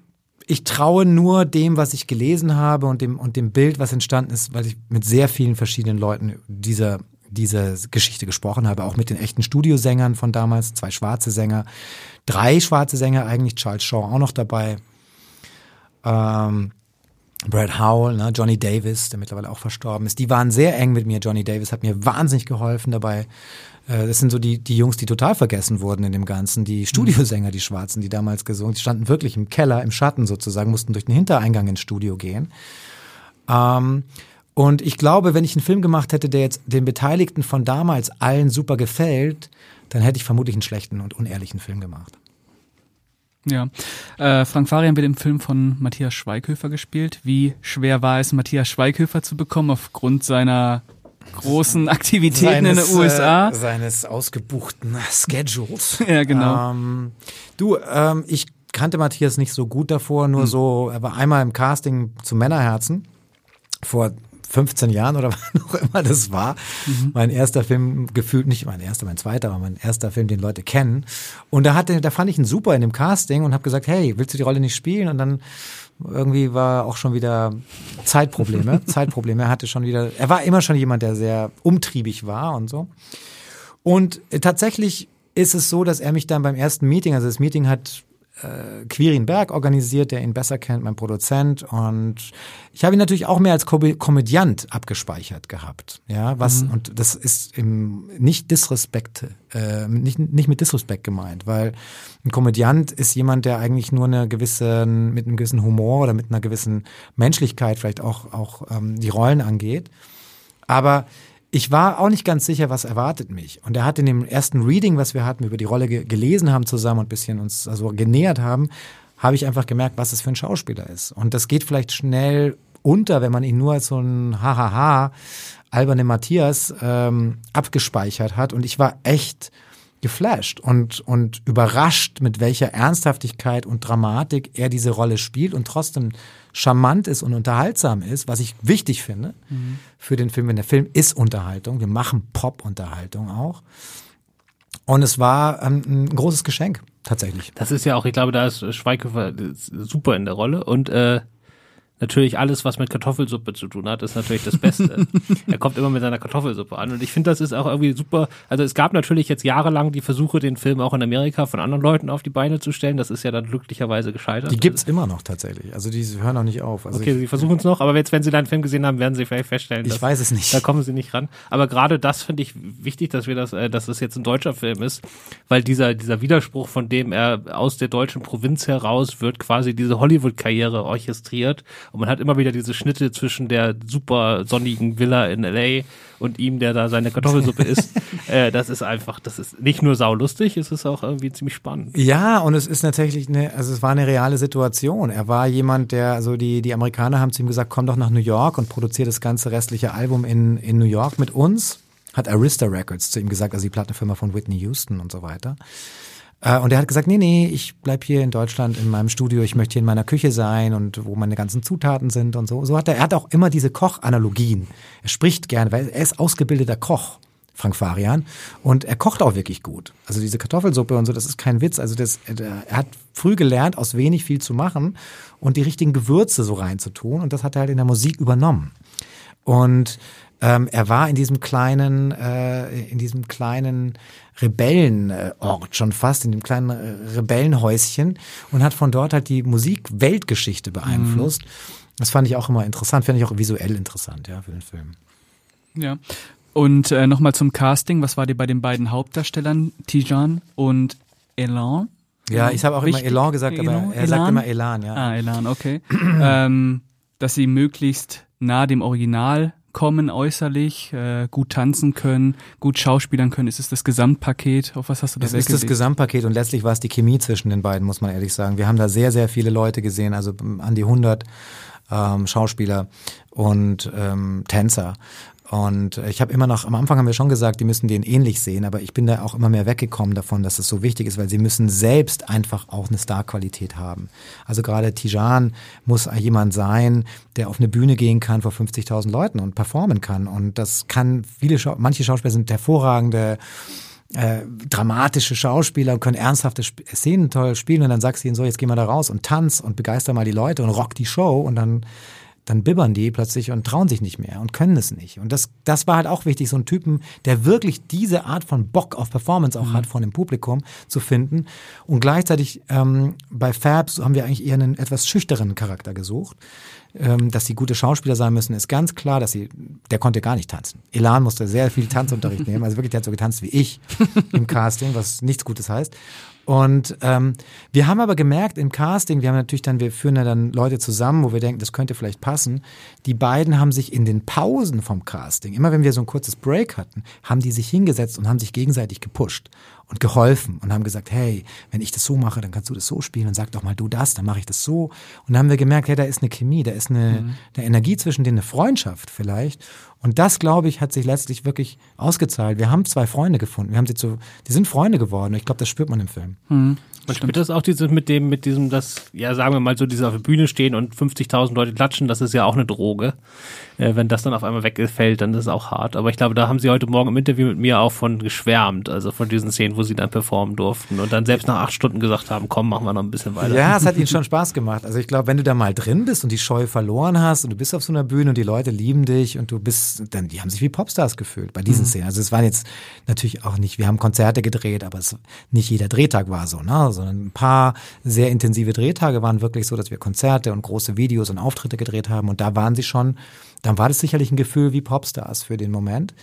Speaker 3: ich traue nur dem, was ich gelesen habe und dem, und dem Bild, was entstanden ist, weil ich mit sehr vielen verschiedenen Leuten dieser diese Geschichte gesprochen habe, auch mit den echten Studiosängern von damals, zwei schwarze Sänger, drei schwarze Sänger eigentlich, Charles Shaw auch noch dabei, ähm, Brad Howell, ne, Johnny Davis, der mittlerweile auch verstorben ist, die waren sehr eng mit mir. Johnny Davis hat mir wahnsinnig geholfen dabei. Äh, das sind so die, die Jungs, die total vergessen wurden in dem Ganzen. Die Studiosänger, die Schwarzen, die damals gesungen, die standen wirklich im Keller, im Schatten sozusagen, mussten durch den Hintereingang ins Studio gehen. Ähm, und ich glaube, wenn ich einen Film gemacht hätte, der jetzt den Beteiligten von damals allen super gefällt, dann hätte ich vermutlich einen schlechten und unehrlichen Film gemacht.
Speaker 2: Ja. Äh, Frank Farian wird im Film von Matthias Schweighöfer gespielt. Wie schwer war es, Matthias Schweighöfer zu bekommen aufgrund seiner großen Aktivitäten seines, in den USA?
Speaker 3: Äh, seines ausgebuchten Schedules.
Speaker 2: ja, genau.
Speaker 3: Ähm, du, ähm, ich kannte Matthias nicht so gut davor, nur hm. so, er war einmal im Casting zu Männerherzen vor 15 Jahren oder wann auch immer das war. Mhm. Mein erster Film, gefühlt nicht mein erster, mein zweiter, aber mein erster Film, den Leute kennen. Und da hatte, da fand ich ihn super in dem Casting und habe gesagt, hey, willst du die Rolle nicht spielen? Und dann irgendwie war auch schon wieder Zeitprobleme, Zeitprobleme. Er hatte schon wieder, er war immer schon jemand, der sehr umtriebig war und so. Und tatsächlich ist es so, dass er mich dann beim ersten Meeting, also das Meeting hat äh, Quirin Berg organisiert, der ihn besser kennt, mein Produzent. Und ich habe ihn natürlich auch mehr als Ko Komödiant abgespeichert gehabt. Ja, was, mhm. und das ist im, nicht Disrespekt, äh, nicht, nicht mit Disrespekt gemeint, weil ein Komödiant ist jemand, der eigentlich nur eine gewisse, mit einem gewissen Humor oder mit einer gewissen Menschlichkeit vielleicht auch, auch ähm, die Rollen angeht. Aber ich war auch nicht ganz sicher, was erwartet mich. Und er hat in dem ersten Reading, was wir hatten, über die Rolle ge gelesen haben zusammen und ein bisschen uns also genähert haben, habe ich einfach gemerkt, was es für ein Schauspieler ist. Und das geht vielleicht schnell unter, wenn man ihn nur als so ein Hahaha alberne Matthias ähm, abgespeichert hat. Und ich war echt geflasht und, und überrascht, mit welcher Ernsthaftigkeit und Dramatik er diese Rolle spielt und trotzdem charmant ist und unterhaltsam ist, was ich wichtig finde mhm. für den Film. Denn der Film ist Unterhaltung. Wir machen Pop-Unterhaltung auch. Und es war ähm, ein großes Geschenk, tatsächlich.
Speaker 1: Das ist ja auch, ich glaube, da ist Schweighöfer super in der Rolle. Und äh, natürlich alles, was mit Kartoffelsuppe zu tun hat, ist natürlich das Beste. er kommt immer mit seiner Kartoffelsuppe an. Und ich finde, das ist auch irgendwie super. Also es gab natürlich jetzt jahrelang die Versuche, den Film auch in Amerika von anderen Leuten auf die Beine zu stellen. Das ist ja dann glücklicherweise gescheitert.
Speaker 3: Die gibt's immer noch tatsächlich. Also die hören auch nicht auf. Also
Speaker 1: okay, sie versuchen es noch, aber jetzt, wenn sie deinen Film gesehen haben, werden sie vielleicht feststellen,
Speaker 3: ich weiß es nicht.
Speaker 1: Da kommen sie nicht ran. Aber gerade das finde ich wichtig, dass wir das, äh, dass es jetzt ein deutscher Film ist, weil dieser, dieser Widerspruch, von dem er aus der deutschen Provinz heraus wird, quasi diese Hollywood-Karriere orchestriert und man hat immer wieder diese Schnitte zwischen der super sonnigen Villa in LA und ihm, der da seine Kartoffelsuppe isst. äh, das ist einfach, das ist nicht nur saulustig, es ist auch irgendwie ziemlich spannend.
Speaker 3: Ja, und es ist tatsächlich eine, also es war eine reale Situation. Er war jemand, der, also die, die Amerikaner haben zu ihm gesagt, komm doch nach New York und produziere das ganze restliche Album in, in New York mit uns. Hat Arista Records zu ihm gesagt, also die Plattenfirma von Whitney Houston und so weiter. Äh, und er hat gesagt, nee, nee, ich bleib hier in Deutschland in meinem Studio, ich möchte hier in meiner Küche sein und wo meine ganzen Zutaten sind und so. So hat er, er hat auch immer diese Kochanalogien. Er spricht gerne, weil er ist ausgebildeter Koch. Frank Farian. Und er kocht auch wirklich gut. Also diese Kartoffelsuppe und so, das ist kein Witz. Also das, er hat früh gelernt, aus wenig viel zu machen und die richtigen Gewürze so reinzutun. Und das hat er halt in der Musik übernommen. Und ähm, er war in diesem kleinen, äh, in diesem kleinen Rebellenort schon fast, in dem kleinen äh, Rebellenhäuschen und hat von dort halt die Musik-Weltgeschichte beeinflusst. Mhm. Das fand ich auch immer interessant, fand ich auch visuell interessant, ja, für den Film.
Speaker 2: Ja. Und äh, nochmal zum Casting, was war dir bei den beiden Hauptdarstellern, Tijan und Elan?
Speaker 3: Ja, ich habe auch Richtig? immer Elan gesagt, aber Elan? er sagt immer Elan, ja.
Speaker 2: Ah, Elan, okay. ähm, dass sie möglichst nah dem Original kommen äußerlich, äh, gut tanzen können, gut schauspielern können? Ist es das Gesamtpaket? Auf was hast du da
Speaker 3: Es ist das Gesamtpaket und letztlich war es die Chemie zwischen den beiden, muss man ehrlich sagen. Wir haben da sehr, sehr viele Leute gesehen, also an die 100 ähm, Schauspieler und ähm, Tänzer. Und ich habe immer noch, am Anfang haben wir schon gesagt, die müssen den ähnlich sehen, aber ich bin da auch immer mehr weggekommen davon, dass es so wichtig ist, weil sie müssen selbst einfach auch eine Starqualität haben. Also gerade Tijan muss jemand sein, der auf eine Bühne gehen kann vor 50.000 Leuten und performen kann. Und das kann viele, Schau manche Schauspieler sind hervorragende äh, dramatische Schauspieler und können ernsthafte Szenen toll spielen und dann sagst du ihnen so, jetzt geh mal da raus und tanz und begeister mal die Leute und rock die Show und dann dann bibbern die plötzlich und trauen sich nicht mehr und können es nicht. Und das, das war halt auch wichtig, so einen Typen, der wirklich diese Art von Bock auf Performance auch mhm. hat von dem Publikum zu finden. Und gleichzeitig ähm, bei Fabs haben wir eigentlich eher einen etwas schüchternen Charakter gesucht. Ähm, dass sie gute Schauspieler sein müssen, ist ganz klar, dass sie, der konnte gar nicht tanzen. Elan musste sehr viel Tanzunterricht nehmen, also wirklich, der hat so getanzt wie ich im Casting, was nichts Gutes heißt. Und ähm, wir haben aber gemerkt im Casting, wir haben natürlich dann, wir führen ja dann Leute zusammen, wo wir denken, das könnte vielleicht passen. Die beiden haben sich in den Pausen vom Casting, immer wenn wir so ein kurzes Break hatten, haben die sich hingesetzt und haben sich gegenseitig gepusht und geholfen und haben gesagt, hey, wenn ich das so mache, dann kannst du das so spielen und sag doch mal du das, dann mache ich das so. Und dann haben wir gemerkt, hey, da ist eine Chemie, da ist eine, mhm. eine Energie zwischen denen, eine Freundschaft vielleicht. Und das, glaube ich, hat sich letztlich wirklich ausgezahlt. Wir haben zwei Freunde gefunden. Wir haben sie zu, die sind Freunde geworden. Ich glaube, das spürt man im Film.
Speaker 1: Mhm. Man spürt das auch dieses mit dem, mit diesem, das, ja, sagen wir mal so, diese auf der Bühne stehen und 50.000 Leute klatschen, das ist ja auch eine Droge. Äh, wenn das dann auf einmal wegfällt, dann ist es auch hart. Aber ich glaube, da haben sie heute Morgen im Interview mit mir auch von geschwärmt, also von diesen Szenen, wo sie dann performen durften und dann selbst nach acht Stunden gesagt haben, komm, machen wir noch ein bisschen weiter.
Speaker 3: Ja, es hat ihnen schon Spaß gemacht. Also ich glaube, wenn du da mal drin bist und die Scheu verloren hast und du bist auf so einer Bühne und die Leute lieben dich und du bist dann, die haben sich wie Popstars gefühlt bei diesen mhm. Szenen. Also es waren jetzt natürlich auch nicht, wir haben Konzerte gedreht, aber es, nicht jeder Drehtag war so, ne? Sondern ein paar sehr intensive Drehtage waren wirklich so, dass wir Konzerte und große Videos und Auftritte gedreht haben und da waren sie schon, dann war das sicherlich ein Gefühl wie Popstars für den Moment.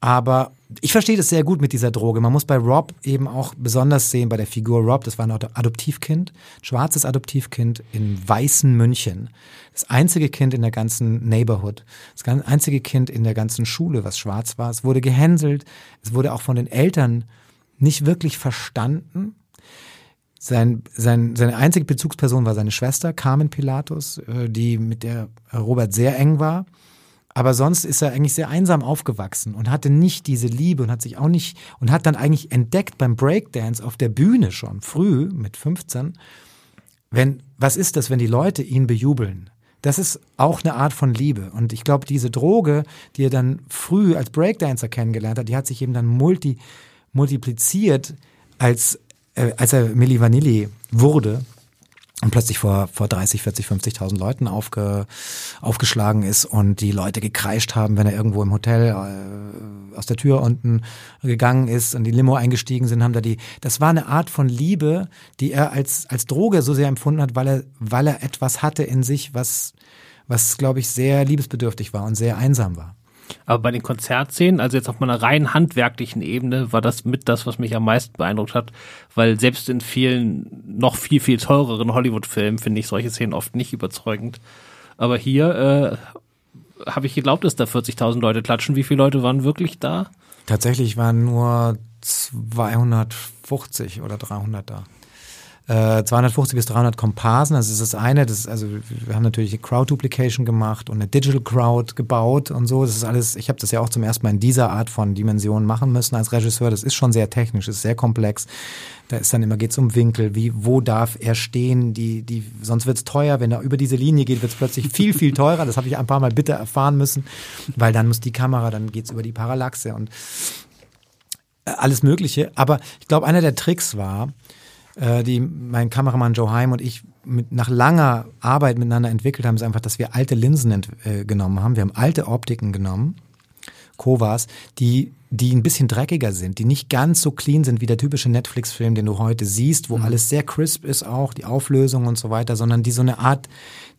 Speaker 3: Aber ich verstehe das sehr gut mit dieser Droge. Man muss bei Rob eben auch besonders sehen, bei der Figur Rob, das war ein Adoptivkind, schwarzes Adoptivkind in weißen München. Das einzige Kind in der ganzen Neighborhood. Das einzige Kind in der ganzen Schule, was schwarz war. Es wurde gehänselt. Es wurde auch von den Eltern nicht wirklich verstanden. Sein, sein, seine einzige Bezugsperson war seine Schwester, Carmen Pilatus, äh, die mit der Robert sehr eng war. Aber sonst ist er eigentlich sehr einsam aufgewachsen und hatte nicht diese Liebe und hat sich auch nicht und hat dann eigentlich entdeckt beim Breakdance auf der Bühne schon früh mit 15, wenn was ist das, wenn die Leute ihn bejubeln? Das ist auch eine Art von Liebe. Und ich glaube, diese Droge, die er dann früh als Breakdancer kennengelernt hat, die hat sich eben dann multi, multipliziert, als, äh, als er Milli Vanilli wurde und plötzlich vor, vor 30, 40, 50.000 Leuten aufge, aufgeschlagen ist und die Leute gekreischt haben, wenn er irgendwo im Hotel äh, aus der Tür unten gegangen ist und die Limo eingestiegen sind, haben da die, das war eine Art von Liebe, die er als, als Droge so sehr empfunden hat, weil er, weil er etwas hatte in sich, was, was, glaube ich, sehr liebesbedürftig war und sehr einsam war.
Speaker 1: Aber bei den Konzertszenen, also jetzt auf meiner rein handwerklichen Ebene, war das mit das, was mich am meisten beeindruckt hat, weil selbst in vielen noch viel, viel teureren Hollywood-Filmen finde ich solche Szenen oft nicht überzeugend. Aber hier äh, habe ich geglaubt, dass da 40.000 Leute klatschen. Wie viele Leute waren wirklich da?
Speaker 3: Tatsächlich waren nur 250 oder 300 da. 250 äh, bis 300 Komparsen. Das ist das eine. Das ist, also wir haben natürlich Crowd Duplication gemacht und eine Digital Crowd gebaut und so. Das ist alles. Ich habe das ja auch zum ersten Mal in dieser Art von Dimensionen machen müssen als Regisseur. Das ist schon sehr technisch, ist sehr komplex. Da ist dann immer geht's um Winkel, wie wo darf er stehen? Die die sonst wird's teuer. Wenn er über diese Linie geht, wird's plötzlich viel viel teurer. Das habe ich ein paar Mal bitte erfahren müssen, weil dann muss die Kamera, dann geht's über die Parallaxe und äh, alles Mögliche. Aber ich glaube, einer der Tricks war äh, die mein Kameramann Joe Heim und ich mit, nach langer Arbeit miteinander entwickelt haben, ist einfach, dass wir alte Linsen ent, äh, genommen haben. Wir haben alte Optiken genommen, Kovas, die die ein bisschen dreckiger sind, die nicht ganz so clean sind wie der typische Netflix-Film, den du heute siehst, wo mhm. alles sehr crisp ist auch, die Auflösung und so weiter, sondern die so eine Art,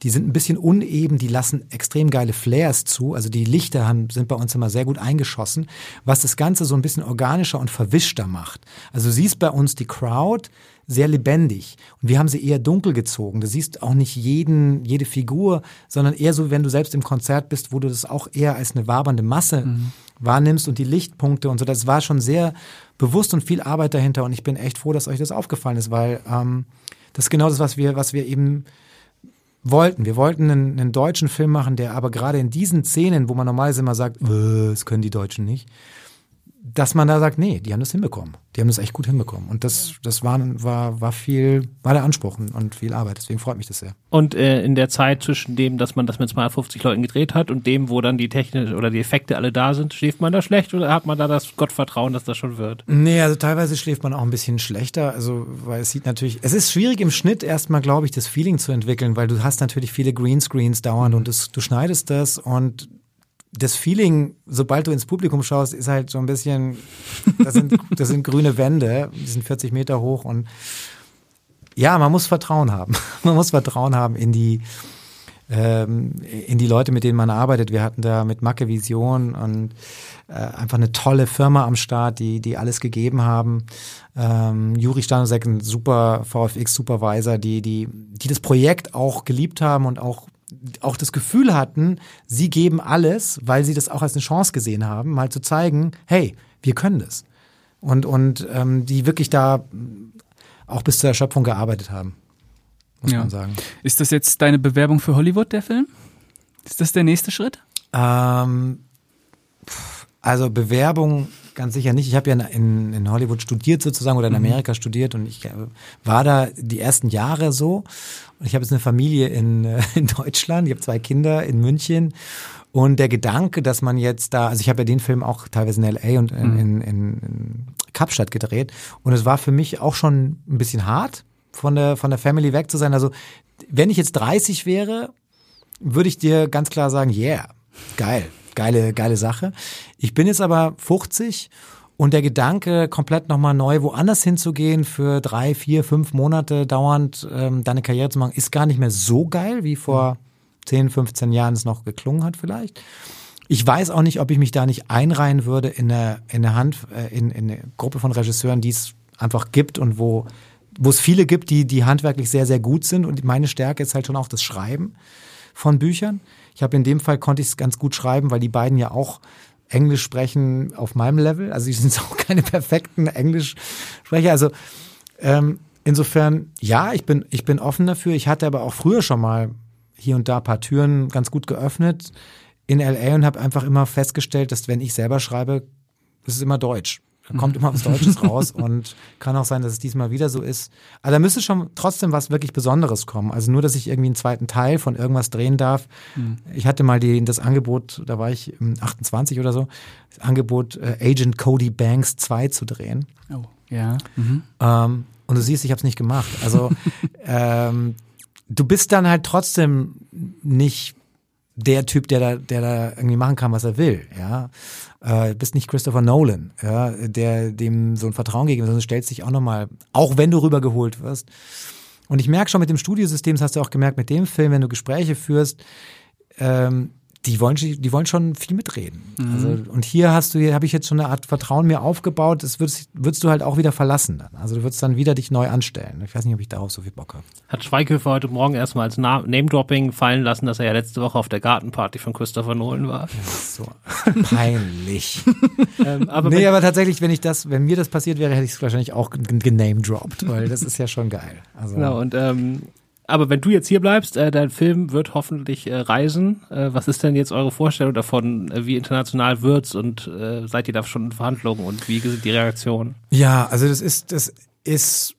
Speaker 3: die sind ein bisschen uneben, die lassen extrem geile Flares zu, also die Lichter haben, sind bei uns immer sehr gut eingeschossen, was das Ganze so ein bisschen organischer und verwischter macht. Also du siehst bei uns die Crowd, sehr lebendig. Und wir haben sie eher dunkel gezogen. Du siehst auch nicht jeden, jede Figur, sondern eher so, wenn du selbst im Konzert bist, wo du das auch eher als eine wabernde Masse mhm. wahrnimmst und die Lichtpunkte und so. Das war schon sehr bewusst und viel Arbeit dahinter. Und ich bin echt froh, dass euch das aufgefallen ist, weil ähm, das ist genau das, was wir, was wir eben wollten. Wir wollten einen, einen deutschen Film machen, der aber gerade in diesen Szenen, wo man normalerweise immer sagt, äh, das können die Deutschen nicht, dass man da sagt, nee, die haben das hinbekommen. Die haben das echt gut hinbekommen. Und das, das war, war, war viel, war der Anspruch und viel Arbeit. Deswegen freut mich das sehr.
Speaker 1: Und äh, in der Zeit zwischen dem, dass man das mit 250 Leuten gedreht hat und dem, wo dann die Technik oder die Effekte alle da sind, schläft man da schlecht oder hat man da das Gottvertrauen, dass das schon wird?
Speaker 3: Nee, also teilweise schläft man auch ein bisschen schlechter. Also, weil es sieht natürlich, es ist schwierig im Schnitt erstmal, glaube ich, das Feeling zu entwickeln, weil du hast natürlich viele Greenscreens dauernd und das, du schneidest das und das Feeling, sobald du ins Publikum schaust, ist halt so ein bisschen, das sind, das sind grüne Wände, die sind 40 Meter hoch und ja, man muss Vertrauen haben. Man muss Vertrauen haben in die, ähm, in die Leute, mit denen man arbeitet. Wir hatten da mit Macke Vision und äh, einfach eine tolle Firma am Start, die, die alles gegeben haben. Ähm, Juri Stanosek, ein super VFX-Supervisor, die, die, die das Projekt auch geliebt haben und auch auch das Gefühl hatten, sie geben alles, weil sie das auch als eine Chance gesehen haben, mal zu zeigen, hey, wir können das. Und, und ähm, die wirklich da auch bis zur Erschöpfung gearbeitet haben, muss ja. man sagen.
Speaker 2: Ist das jetzt deine Bewerbung für Hollywood, der Film? Ist das der nächste Schritt?
Speaker 3: Ähm, also Bewerbung ganz sicher nicht. Ich habe ja in, in Hollywood studiert sozusagen oder in mhm. Amerika mhm. studiert und ich äh, war da die ersten Jahre so. Und ich habe jetzt eine Familie in, äh, in Deutschland, ich habe zwei Kinder in München. Und der Gedanke, dass man jetzt da, also ich habe ja den Film auch teilweise in LA und in, mhm. in, in, in Kapstadt gedreht. Und es war für mich auch schon ein bisschen hart, von der, von der Family weg zu sein. Also wenn ich jetzt 30 wäre, würde ich dir ganz klar sagen, yeah, geil geile, geile Sache. Ich bin jetzt aber 50 und der Gedanke, komplett nochmal neu woanders hinzugehen, für drei, vier, fünf Monate dauernd ähm, deine Karriere zu machen, ist gar nicht mehr so geil, wie vor 10, 15 Jahren es noch geklungen hat vielleicht. Ich weiß auch nicht, ob ich mich da nicht einreihen würde in eine, in eine Hand, äh, in, in eine Gruppe von Regisseuren, die es einfach gibt und wo, wo es viele gibt, die, die handwerklich sehr, sehr gut sind. Und meine Stärke ist halt schon auch das Schreiben von Büchern. Ich habe in dem Fall konnte ich es ganz gut schreiben, weil die beiden ja auch Englisch sprechen auf meinem Level. Also sie sind auch keine perfekten Englischsprecher. Also ähm, insofern, ja, ich bin, ich bin offen dafür. Ich hatte aber auch früher schon mal hier und da ein paar Türen ganz gut geöffnet in LA und habe einfach immer festgestellt, dass wenn ich selber schreibe, ist immer Deutsch. Da kommt immer was Deutsches raus und kann auch sein, dass es diesmal wieder so ist. Aber da müsste schon trotzdem was wirklich Besonderes kommen. Also nur, dass ich irgendwie einen zweiten Teil von irgendwas drehen darf. Mhm. Ich hatte mal die, das Angebot, da war ich 28 oder so, das Angebot, äh, Agent Cody Banks 2 zu drehen.
Speaker 2: Oh, ja. Mhm.
Speaker 3: Ähm, und du siehst, ich habe es nicht gemacht. Also ähm, du bist dann halt trotzdem nicht der Typ, der da, der da irgendwie machen kann, was er will, ja. Äh, bist nicht Christopher Nolan, ja, der dem so ein Vertrauen geben, sondern stellst dich auch nochmal, auch wenn du rübergeholt wirst. Und ich merke schon mit dem Studiosystem, das hast du auch gemerkt mit dem Film, wenn du Gespräche führst, ähm, die wollen, die wollen schon viel mitreden. Mhm. Also, und hier hast du, hier habe ich jetzt schon eine Art Vertrauen mir aufgebaut. Das würdest, würdest du halt auch wieder verlassen dann. Also du würdest dann wieder dich neu anstellen. Ich weiß nicht, ob ich darauf so viel Bock habe.
Speaker 1: Hat Schweighöfer heute Morgen erstmal als Name-Dropping fallen lassen, dass er ja letzte Woche auf der Gartenparty von Christopher Nolan war.
Speaker 3: So peinlich. ähm, aber nee, aber tatsächlich, wenn ich das, wenn mir das passiert wäre, hätte ich es wahrscheinlich auch gename-dropped, weil das ist ja schon geil.
Speaker 1: Also, genau, und ähm, aber wenn du jetzt hier bleibst, äh, dein Film wird hoffentlich äh, reisen. Äh, was ist denn jetzt eure Vorstellung davon? Äh, wie international wird's und äh, seid ihr da schon in Verhandlungen und wie sind die Reaktionen?
Speaker 3: Ja, also das ist das ist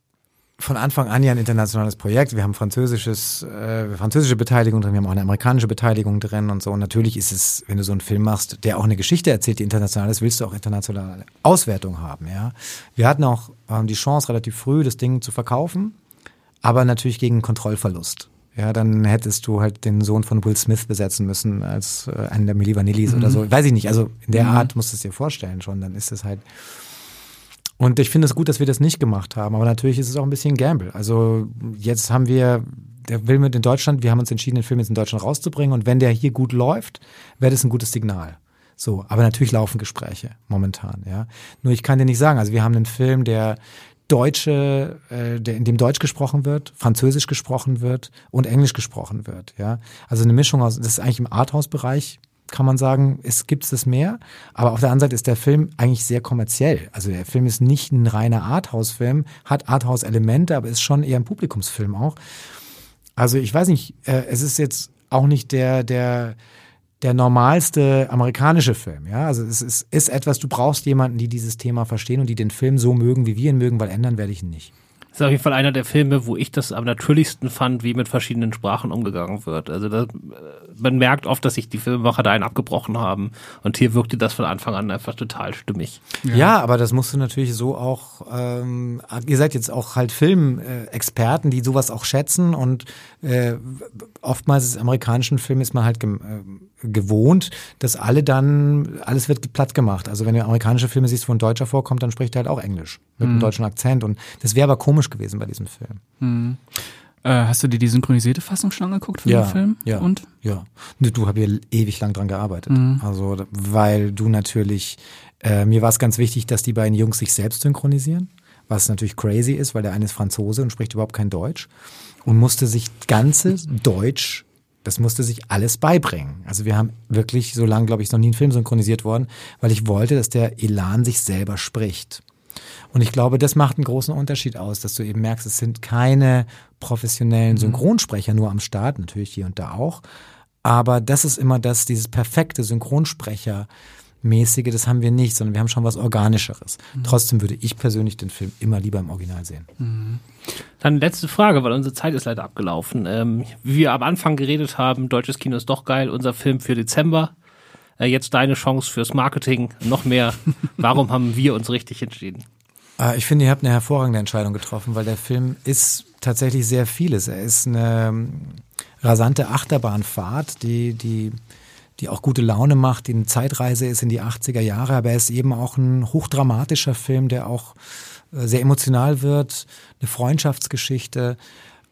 Speaker 3: von Anfang an ja ein internationales Projekt. Wir haben französisches, äh, französische Beteiligung drin, wir haben auch eine amerikanische Beteiligung drin und so. Und natürlich ist es, wenn du so einen Film machst, der auch eine Geschichte erzählt, die international ist, willst du auch internationale Auswertung haben. Ja, wir hatten auch ähm, die Chance relativ früh, das Ding zu verkaufen aber natürlich gegen Kontrollverlust. Ja, dann hättest du halt den Sohn von Will Smith besetzen müssen als äh, einen der Milli Vanillis mhm. oder so. Weiß ich nicht. Also in der mhm. Art musst du es dir vorstellen schon. Dann ist es halt. Und ich finde es gut, dass wir das nicht gemacht haben. Aber natürlich ist es auch ein bisschen Gamble. Also jetzt haben wir, der Film in Deutschland, wir haben uns entschieden, den Film jetzt in Deutschland rauszubringen. Und wenn der hier gut läuft, wäre das ein gutes Signal. So, aber natürlich laufen Gespräche momentan, ja. Nur ich kann dir nicht sagen, also wir haben einen Film, der Deutsche, äh, der, in dem Deutsch gesprochen wird, Französisch gesprochen wird und Englisch gesprochen wird. Ja, also eine Mischung aus. Das ist eigentlich im Arthouse-Bereich kann man sagen, es gibt es mehr. Aber auf der anderen Seite ist der Film eigentlich sehr kommerziell. Also der Film ist nicht ein reiner Arthouse-Film, hat Arthouse-Elemente, aber ist schon eher ein Publikumsfilm auch. Also ich weiß nicht, äh, es ist jetzt auch nicht der der der normalste amerikanische Film. Ja, also es ist, ist etwas, du brauchst jemanden, die dieses Thema verstehen und die den Film so mögen, wie wir ihn mögen, weil ändern werde ich ihn nicht.
Speaker 1: Das ist auf jeden Fall einer der Filme, wo ich das am natürlichsten fand, wie mit verschiedenen Sprachen umgegangen wird. Also das, man merkt oft, dass sich die Filmemacher da einen abgebrochen haben. Und hier wirkte das von Anfang an einfach total stimmig.
Speaker 3: Ja, ja aber das musst du natürlich so auch, ähm, ihr seid jetzt auch halt Filmexperten, die sowas auch schätzen. Und äh, oftmals ist amerikanischen Film ist man halt äh, gewohnt, dass alle dann, alles wird platt gemacht. Also wenn du amerikanische Filme siehst, wo ein Deutscher vorkommt, dann spricht er halt auch Englisch mit mhm. einem deutschen Akzent. Und das wäre aber komisch gewesen bei diesem Film.
Speaker 2: Mhm. Äh, hast du dir die synchronisierte Fassung schon angeguckt für
Speaker 3: ja,
Speaker 2: den Film?
Speaker 3: Ja. Und? Ja. Du, hast hier ewig lang dran gearbeitet. Mhm. Also, weil du natürlich, äh, mir war es ganz wichtig, dass die beiden Jungs sich selbst synchronisieren, was natürlich crazy ist, weil der eine ist Franzose und spricht überhaupt kein Deutsch und musste sich ganzes Deutsch das musste sich alles beibringen. Also wir haben wirklich, so lange, glaube ich, noch nie einen Film synchronisiert worden, weil ich wollte, dass der Elan sich selber spricht. Und ich glaube, das macht einen großen Unterschied aus, dass du eben merkst, es sind keine professionellen mhm. Synchronsprecher nur am Start, natürlich hier und da auch. Aber das ist immer das, dieses perfekte Synchronsprecher, mäßige, das haben wir nicht, sondern wir haben schon was Organischeres. Mhm. Trotzdem würde ich persönlich den Film immer lieber im Original sehen. Mhm.
Speaker 1: Dann letzte Frage, weil unsere Zeit ist leider abgelaufen. Ähm, wie wir am Anfang geredet haben, deutsches Kino ist doch geil, unser Film für Dezember. Äh, jetzt deine Chance fürs Marketing, noch mehr. Warum haben wir uns richtig entschieden?
Speaker 3: Äh, ich finde, ihr habt eine hervorragende Entscheidung getroffen, weil der Film ist tatsächlich sehr vieles. Er ist eine ähm, rasante Achterbahnfahrt, die, die die auch gute Laune macht, die eine Zeitreise ist in die 80er Jahre, aber er ist eben auch ein hochdramatischer Film, der auch äh, sehr emotional wird, eine Freundschaftsgeschichte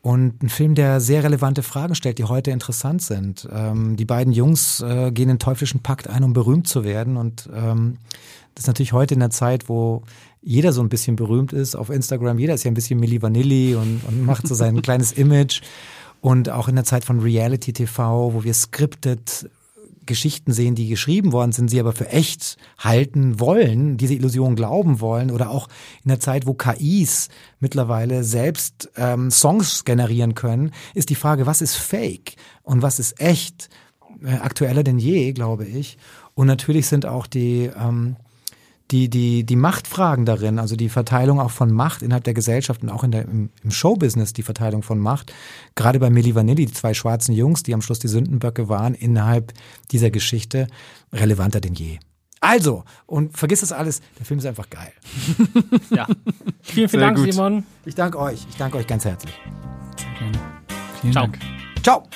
Speaker 3: und ein Film, der sehr relevante Fragen stellt, die heute interessant sind. Ähm, die beiden Jungs äh, gehen den teuflischen Pakt ein, um berühmt zu werden und ähm, das ist natürlich heute in der Zeit, wo jeder so ein bisschen berühmt ist auf Instagram. Jeder ist ja ein bisschen Milli Vanilli und, und macht so sein kleines Image. Und auch in der Zeit von Reality TV, wo wir scripted Geschichten sehen, die geschrieben worden sind, sie aber für echt halten wollen, diese Illusion glauben wollen, oder auch in der Zeit, wo KIs mittlerweile selbst ähm, Songs generieren können, ist die Frage, was ist Fake und was ist echt, äh, aktueller denn je, glaube ich. Und natürlich sind auch die ähm, die, die, die Machtfragen darin, also die Verteilung auch von Macht innerhalb der Gesellschaft und auch in der, im, im Showbusiness die Verteilung von Macht, gerade bei Milli Vanilli, die zwei schwarzen Jungs, die am Schluss die Sündenböcke waren, innerhalb dieser Geschichte relevanter denn je. Also, und vergiss das alles, der Film ist einfach geil.
Speaker 1: ja. Vielen, vielen Sehr Dank, gut. Simon.
Speaker 3: Ich danke euch. Ich danke euch ganz herzlich.
Speaker 2: Sehr gerne. Vielen Ciao. Dank.
Speaker 3: Ciao.